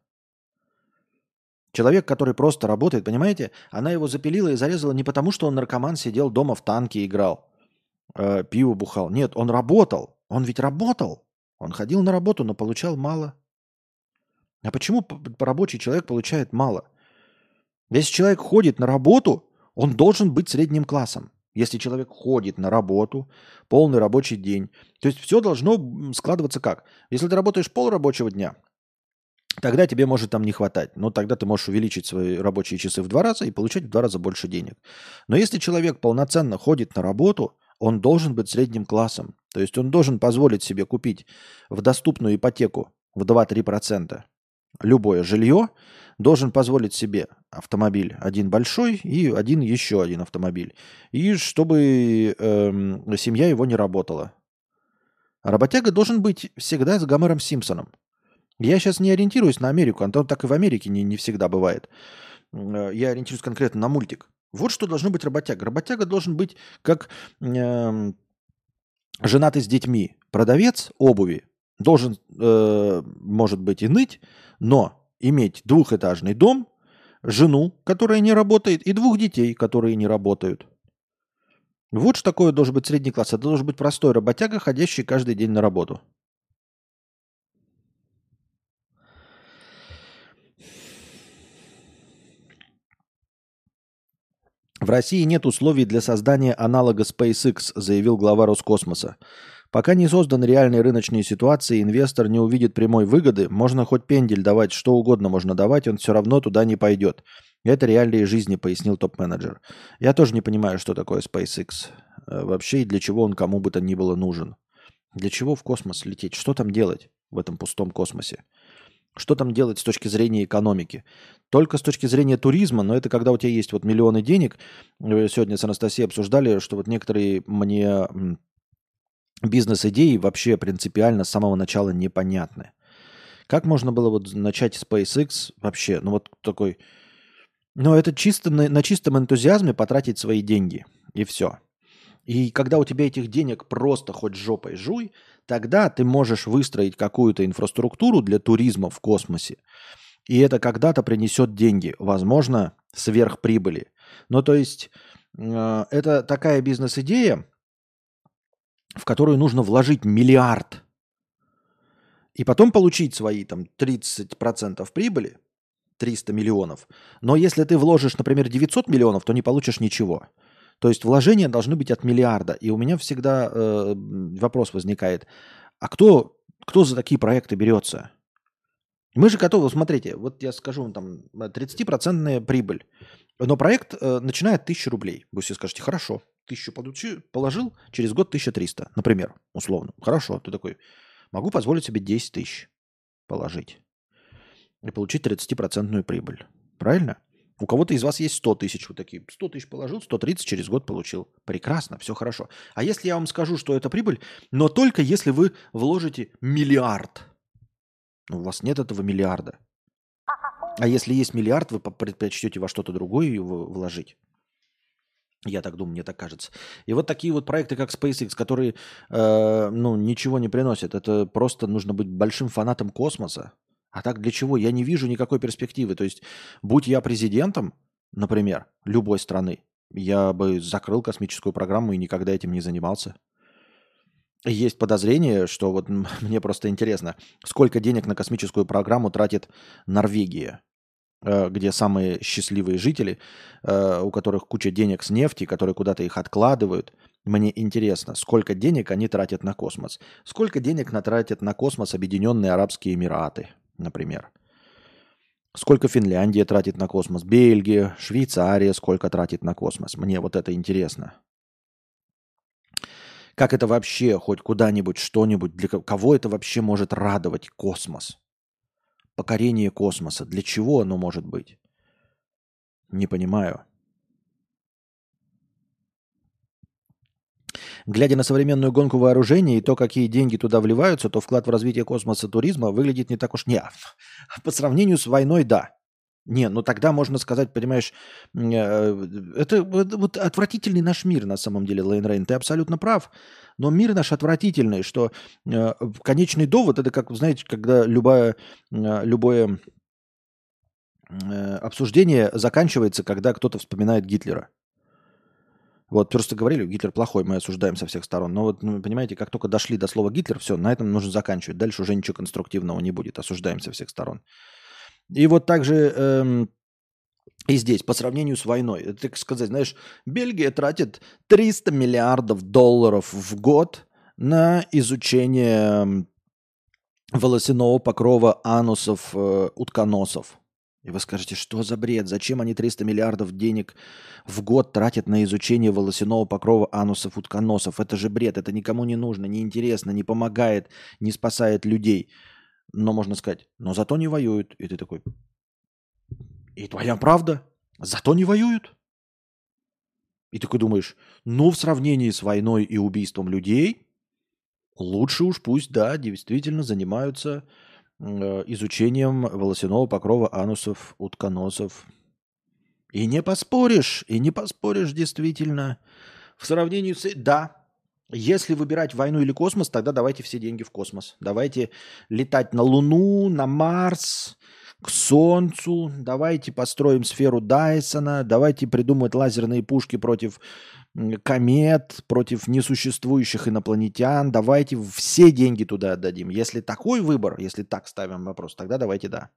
S1: Человек, который просто работает, понимаете, она его запилила и зарезала не потому, что он наркоман сидел дома в танке играл, э, пиво бухал. Нет, он работал. Он ведь работал. Он ходил на работу, но получал мало. А почему рабочий человек получает мало? Если человек ходит на работу, он должен быть средним классом. Если человек ходит на работу, полный рабочий день. То есть все должно складываться как? Если ты работаешь пол рабочего дня, тогда тебе может там не хватать. Но тогда ты можешь увеличить свои рабочие часы в два раза и получать в два раза больше денег. Но если человек полноценно ходит на работу, он должен быть средним классом. То есть он должен позволить себе купить в доступную ипотеку в 2-3% любое жилье, должен позволить себе автомобиль один большой и один еще один автомобиль. И чтобы э, семья его не работала. работяга должен быть всегда с Гомером Симпсоном. Я сейчас не ориентируюсь на Америку, а то так и в Америке не, не всегда бывает. Э, я ориентируюсь конкретно на мультик. Вот что должно быть работяга. Работяга должен быть как э, женатый с детьми. Продавец обуви должен, э, может быть, и ныть, но иметь двухэтажный дом, жену, которая не работает, и двух детей, которые не работают. Вот что такое должен быть средний класс. Это должен быть простой работяга, ходящий каждый день на работу. В России нет условий для создания аналога SpaceX, заявил глава Роскосмоса. Пока не созданы реальные рыночные ситуации, инвестор не увидит прямой выгоды, можно хоть пендель давать, что угодно можно давать, он все равно туда не пойдет. Это реалии жизни, пояснил топ-менеджер. Я тоже не понимаю, что такое SpaceX э, вообще и для чего он кому бы то ни было нужен. Для чего в космос лететь? Что там делать в этом пустом космосе? Что там делать с точки зрения экономики? Только с точки зрения туризма, но это когда у тебя есть вот миллионы денег. Сегодня с Анастасией обсуждали, что вот некоторые мне бизнес-идеи вообще принципиально с самого начала непонятны. Как можно было вот начать SpaceX вообще? Ну вот такой... Ну это чисто на, на чистом энтузиазме потратить свои деньги. И все. И когда у тебя этих денег просто хоть жопой жуй, тогда ты можешь выстроить какую-то инфраструктуру для туризма в космосе. И это когда-то принесет деньги, возможно, сверхприбыли. Ну то есть э, это такая бизнес-идея, в которую нужно вложить миллиард и потом получить свои там 30% прибыли, 300 миллионов. Но если ты вложишь, например, 900 миллионов, то не получишь ничего. То есть вложения должны быть от миллиарда. И у меня всегда э, вопрос возникает, а кто, кто за такие проекты берется? Мы же готовы, смотрите, вот я скажу, там 30% прибыль. Но проект э, начинает 1000 рублей. Вы все скажете, хорошо, тысячу получи, положил, через год 1300, например, условно. Хорошо, ты такой, могу позволить себе 10 тысяч положить и получить 30% прибыль. Правильно? У кого-то из вас есть 100 тысяч, вот такие, 100 тысяч положил, 130 через год получил. Прекрасно, все хорошо. А если я вам скажу, что это прибыль, но только если вы вложите миллиард. У вас нет этого миллиарда. А если есть миллиард, вы предпочтете во что-то другое его вложить. Я так думаю, мне так кажется. И вот такие вот проекты, как SpaceX, которые э, ну, ничего не приносят, это просто нужно быть большим фанатом космоса. А так для чего? Я не вижу никакой перспективы. То есть, будь я президентом, например, любой страны, я бы закрыл космическую программу и никогда этим не занимался. Есть подозрение, что вот мне просто интересно, сколько денег на космическую программу тратит Норвегия. Э, где самые счастливые жители, э, у которых куча денег с нефти, которые куда-то их откладывают. Мне интересно, сколько денег они тратят на космос. Сколько денег натратят на космос Объединенные Арабские Эмираты, например. Сколько Финляндия тратит на космос, Бельгия, Швейцария сколько тратит на космос. Мне вот это интересно. Как это вообще хоть куда-нибудь, что-нибудь, для кого это вообще может радовать космос? покорение космоса. Для чего оно может быть? Не понимаю. Глядя на современную гонку вооружений и то, какие деньги туда вливаются, то вклад в развитие космоса туризма выглядит не так уж не. По сравнению с войной, да. Не, ну тогда можно сказать, понимаешь, э, это, вот отвратительный наш мир на самом деле, Лейн Рейн. Ты абсолютно прав. Но мир наш отвратительный, что э, конечный довод, это как, знаете, когда э, любое э, обсуждение заканчивается, когда кто-то вспоминает Гитлера. Вот, просто говорили, Гитлер плохой, мы осуждаем со всех сторон. Но вот, ну, понимаете, как только дошли до слова Гитлер, все, на этом нужно заканчивать. Дальше уже ничего конструктивного не будет. Осуждаем со всех сторон. И вот также эм, и здесь, по сравнению с войной, это, так сказать, знаешь, Бельгия тратит 300 миллиардов долларов в год на изучение волосяного покрова анусов э, утконосов. И вы скажете, что за бред? Зачем они 300 миллиардов денег в год тратят на изучение волосяного покрова анусов утконосов? Это же бред, это никому не нужно, не интересно, не помогает, не спасает людей. Но можно сказать, но зато не воюют. И ты такой, и твоя правда, зато не воюют. И такой думаешь, ну, в сравнении с войной и убийством людей, лучше уж пусть, да, действительно занимаются изучением волосяного покрова анусов, утконосов. И не поспоришь, и не поспоришь действительно. В сравнении с... Да, если выбирать войну или космос, тогда давайте все деньги в космос. Давайте летать на Луну, на Марс, к Солнцу, давайте построим сферу Дайсона, давайте придумать лазерные пушки против комет, против несуществующих инопланетян, давайте все деньги туда отдадим. Если такой выбор, если так ставим вопрос, тогда давайте да.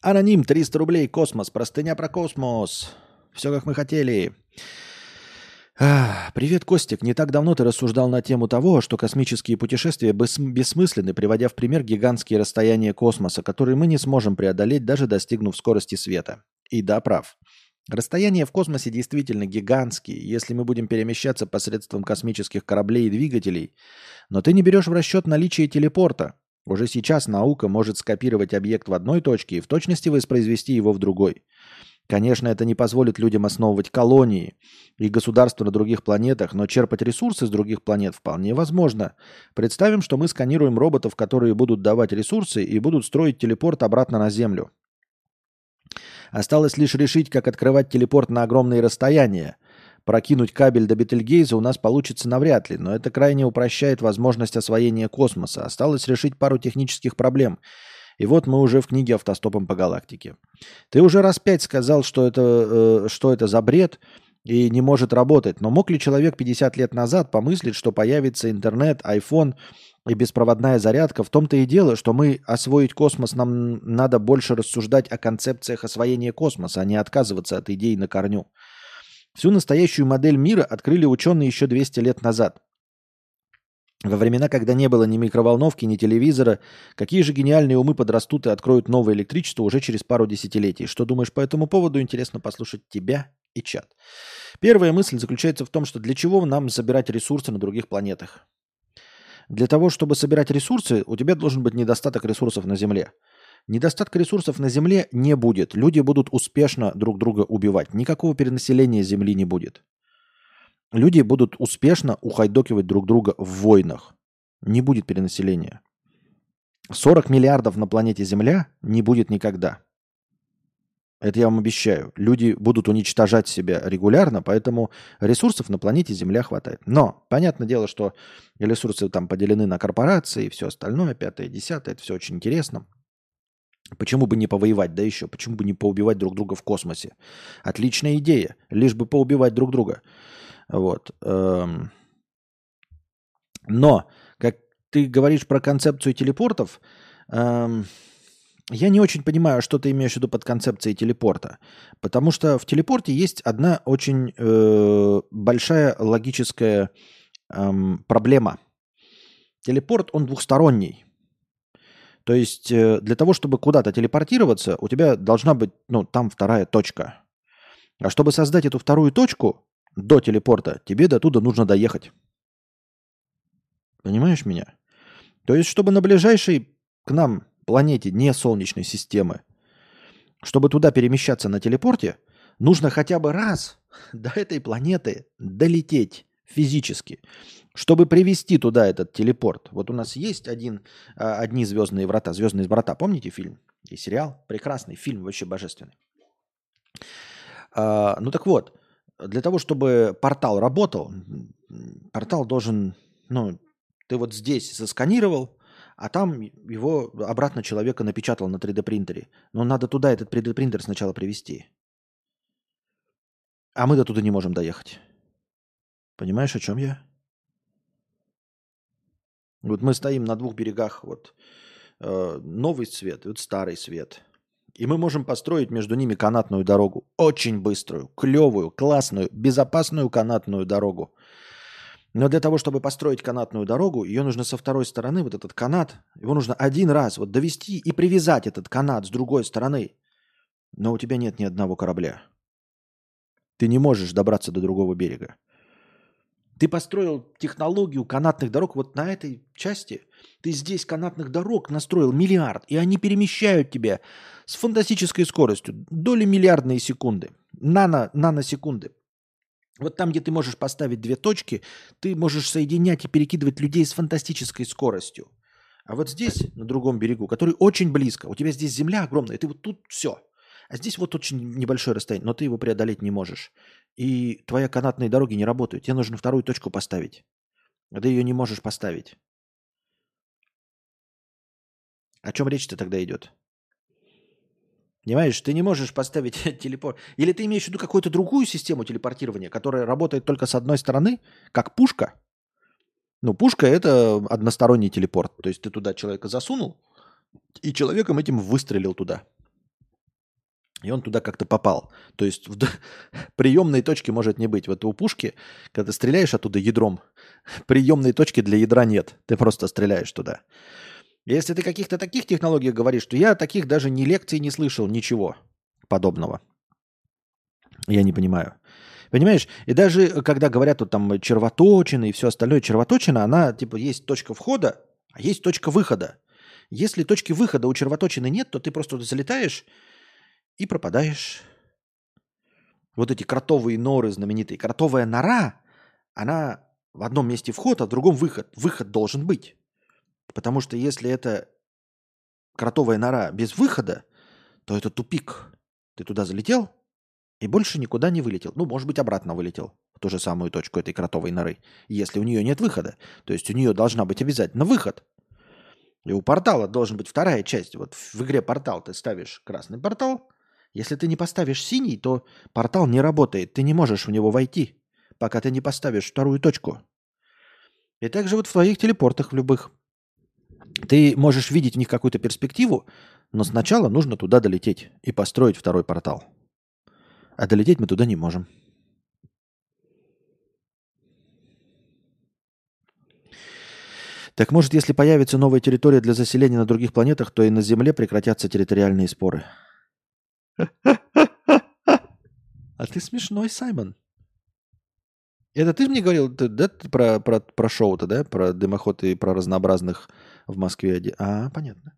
S1: Аноним, 300 рублей, космос, простыня про космос. Все как мы хотели. Привет, Костик. Не так давно ты рассуждал на тему того, что космические путешествия бессмысленны, приводя в пример гигантские расстояния космоса, которые мы не сможем преодолеть, даже достигнув скорости света. И да, прав. Расстояния в космосе действительно гигантские, если мы будем перемещаться посредством космических кораблей и двигателей. Но ты не берешь в расчет наличие телепорта. Уже сейчас наука может скопировать объект в одной точке и в точности воспроизвести его в другой. Конечно, это не позволит людям основывать колонии и государства на других планетах, но черпать ресурсы с других планет вполне возможно. Представим, что мы сканируем роботов, которые будут давать ресурсы и будут строить телепорт обратно на Землю. Осталось лишь решить, как открывать телепорт на огромные расстояния. Прокинуть кабель до Бетельгейза у нас получится навряд ли, но это крайне упрощает возможность освоения космоса. Осталось решить пару технических проблем – и вот мы уже в книге «Автостопом по галактике». Ты уже раз пять сказал, что это, э, что это за бред и не может работать. Но мог ли человек 50 лет назад помыслить, что появится интернет, iPhone и беспроводная зарядка? В том-то и дело, что мы освоить космос, нам надо больше рассуждать о концепциях освоения космоса, а не отказываться от идей на корню. Всю настоящую модель мира открыли ученые еще 200 лет назад. Во времена, когда не было ни микроволновки, ни телевизора, какие же гениальные умы подрастут и откроют новое электричество уже через пару десятилетий? Что думаешь по этому поводу? Интересно послушать тебя и чат. Первая мысль заключается в том, что для чего нам собирать ресурсы на других планетах? Для того, чтобы собирать ресурсы, у тебя должен быть недостаток ресурсов на Земле. Недостатка ресурсов на Земле не будет. Люди будут успешно друг друга убивать. Никакого перенаселения Земли не будет люди будут успешно ухайдокивать друг друга в войнах. Не будет перенаселения. 40 миллиардов на планете Земля не будет никогда. Это я вам обещаю. Люди будут уничтожать себя регулярно, поэтому ресурсов на планете Земля хватает. Но, понятное дело, что ресурсы там поделены на корпорации и все остальное, пятое, десятое, это все очень интересно. Почему бы не повоевать, да еще? Почему бы не поубивать друг друга в космосе? Отличная идея, лишь бы поубивать друг друга. Вот. Эм. Но, как ты говоришь про концепцию телепортов, эм, я не очень понимаю, что ты имеешь в виду под концепцией телепорта. Потому что в телепорте есть одна очень э, большая логическая э, проблема. Телепорт, он двухсторонний. То есть э, для того, чтобы куда-то телепортироваться, у тебя должна быть, ну, там вторая точка. А чтобы создать эту вторую точку, до телепорта, тебе до туда нужно доехать. Понимаешь меня? То есть, чтобы на ближайшей к нам планете не Солнечной системы, чтобы туда перемещаться на телепорте, нужно хотя бы раз до этой планеты долететь Физически. Чтобы привести туда этот телепорт. Вот у нас есть один, а, одни звездные врата. Звездные врата. Помните фильм и сериал? Прекрасный фильм, вообще божественный. А, ну так вот, для того, чтобы портал работал, портал должен, ну, ты вот здесь засканировал, а там его обратно человека напечатал на 3D принтере. Но надо туда этот 3D принтер сначала привести. А мы до туда не можем доехать. Понимаешь, о чем я? Вот мы стоим на двух берегах, вот э, новый свет вот старый свет. И мы можем построить между ними канатную дорогу. Очень быструю, клевую, классную, безопасную канатную дорогу. Но для того, чтобы построить канатную дорогу, ее нужно со второй стороны, вот этот канат, его нужно один раз вот довести и привязать этот канат с другой стороны. Но у тебя нет ни одного корабля. Ты не можешь добраться до другого берега. Ты построил технологию канатных дорог вот на этой части. Ты здесь канатных дорог настроил миллиард, и они перемещают тебя с фантастической скоростью, доли миллиардные секунды, нано, наносекунды. Вот там, где ты можешь поставить две точки, ты можешь соединять и перекидывать людей с фантастической скоростью. А вот здесь, на другом берегу, который очень близко, у тебя здесь земля огромная, и ты вот тут все. А здесь вот очень небольшое расстояние, но ты его преодолеть не можешь и твоя канатные дороги не работают. Тебе нужно вторую точку поставить. А ты ее не можешь поставить. О чем речь-то тогда идет? Понимаешь, ты не можешь поставить телепорт. Или ты имеешь в виду какую-то другую систему телепортирования, которая работает только с одной стороны, как пушка? Ну, пушка – это односторонний телепорт. То есть ты туда человека засунул, и человеком этим выстрелил туда. И он туда как-то попал. То есть в приемной точки может не быть. Вот у пушки, когда ты стреляешь оттуда ядром, приемной точки для ядра нет. Ты просто стреляешь туда. Если ты каких-то таких технологиях говоришь, то я таких даже ни лекций не слышал, ничего подобного. Я не понимаю. Понимаешь? И даже когда говорят вот там червоточина и все остальное, червоточина, она типа есть точка входа, а есть точка выхода. Если точки выхода у червоточины нет, то ты просто залетаешь, и пропадаешь. Вот эти кротовые норы знаменитые. Кротовая нора, она в одном месте вход, а в другом выход. Выход должен быть. Потому что если это кротовая нора без выхода, то это тупик. Ты туда залетел и больше никуда не вылетел. Ну, может быть, обратно вылетел в ту же самую точку этой кротовой норы, если у нее нет выхода. То есть у нее должна быть обязательно выход. И у портала должен быть вторая часть. Вот в игре портал ты ставишь красный портал, если ты не поставишь синий, то портал не работает. Ты не можешь в него войти, пока ты не поставишь вторую точку. И также вот в твоих телепортах в любых. Ты можешь видеть в них какую-то перспективу, но сначала нужно туда долететь и построить второй портал. А долететь мы туда не можем. Так может, если появится новая территория для заселения на других планетах, то и на Земле прекратятся территориальные споры? А ты смешной, Саймон. Это ты мне говорил, да, про, про, про шоу-то, да? Про дымоход и про разнообразных в Москве. А, понятно.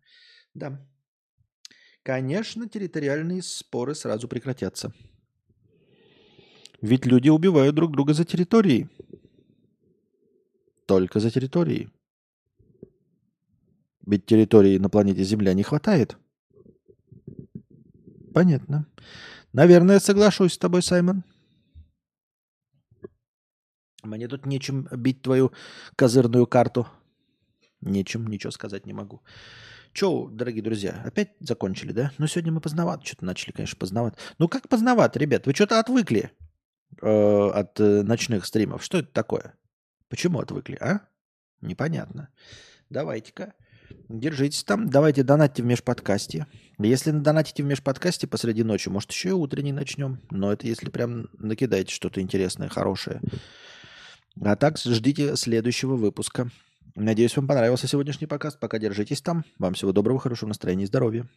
S1: Да. Конечно, территориальные споры сразу прекратятся. Ведь люди убивают друг друга за территории. Только за территории. Ведь территории на планете Земля не хватает. Понятно. Наверное, соглашусь с тобой, Саймон. Мне тут нечем бить твою козырную карту. Нечем, ничего сказать не могу. Че, дорогие друзья, опять закончили, да? Ну, сегодня мы поздновато что-то начали, конечно, поздновато. Ну, как поздновато, ребят? Вы что-то отвыкли э, от э, ночных стримов. Что это такое? Почему отвыкли, а? Непонятно. Давайте-ка. Держитесь там. Давайте донатьте в межподкасте. Если донатите в межподкасте посреди ночи, может, еще и утренний начнем. Но это если прям накидаете что-то интересное, хорошее. А так ждите следующего выпуска. Надеюсь, вам понравился сегодняшний подкаст. Пока держитесь там. Вам всего доброго, хорошего настроения и здоровья.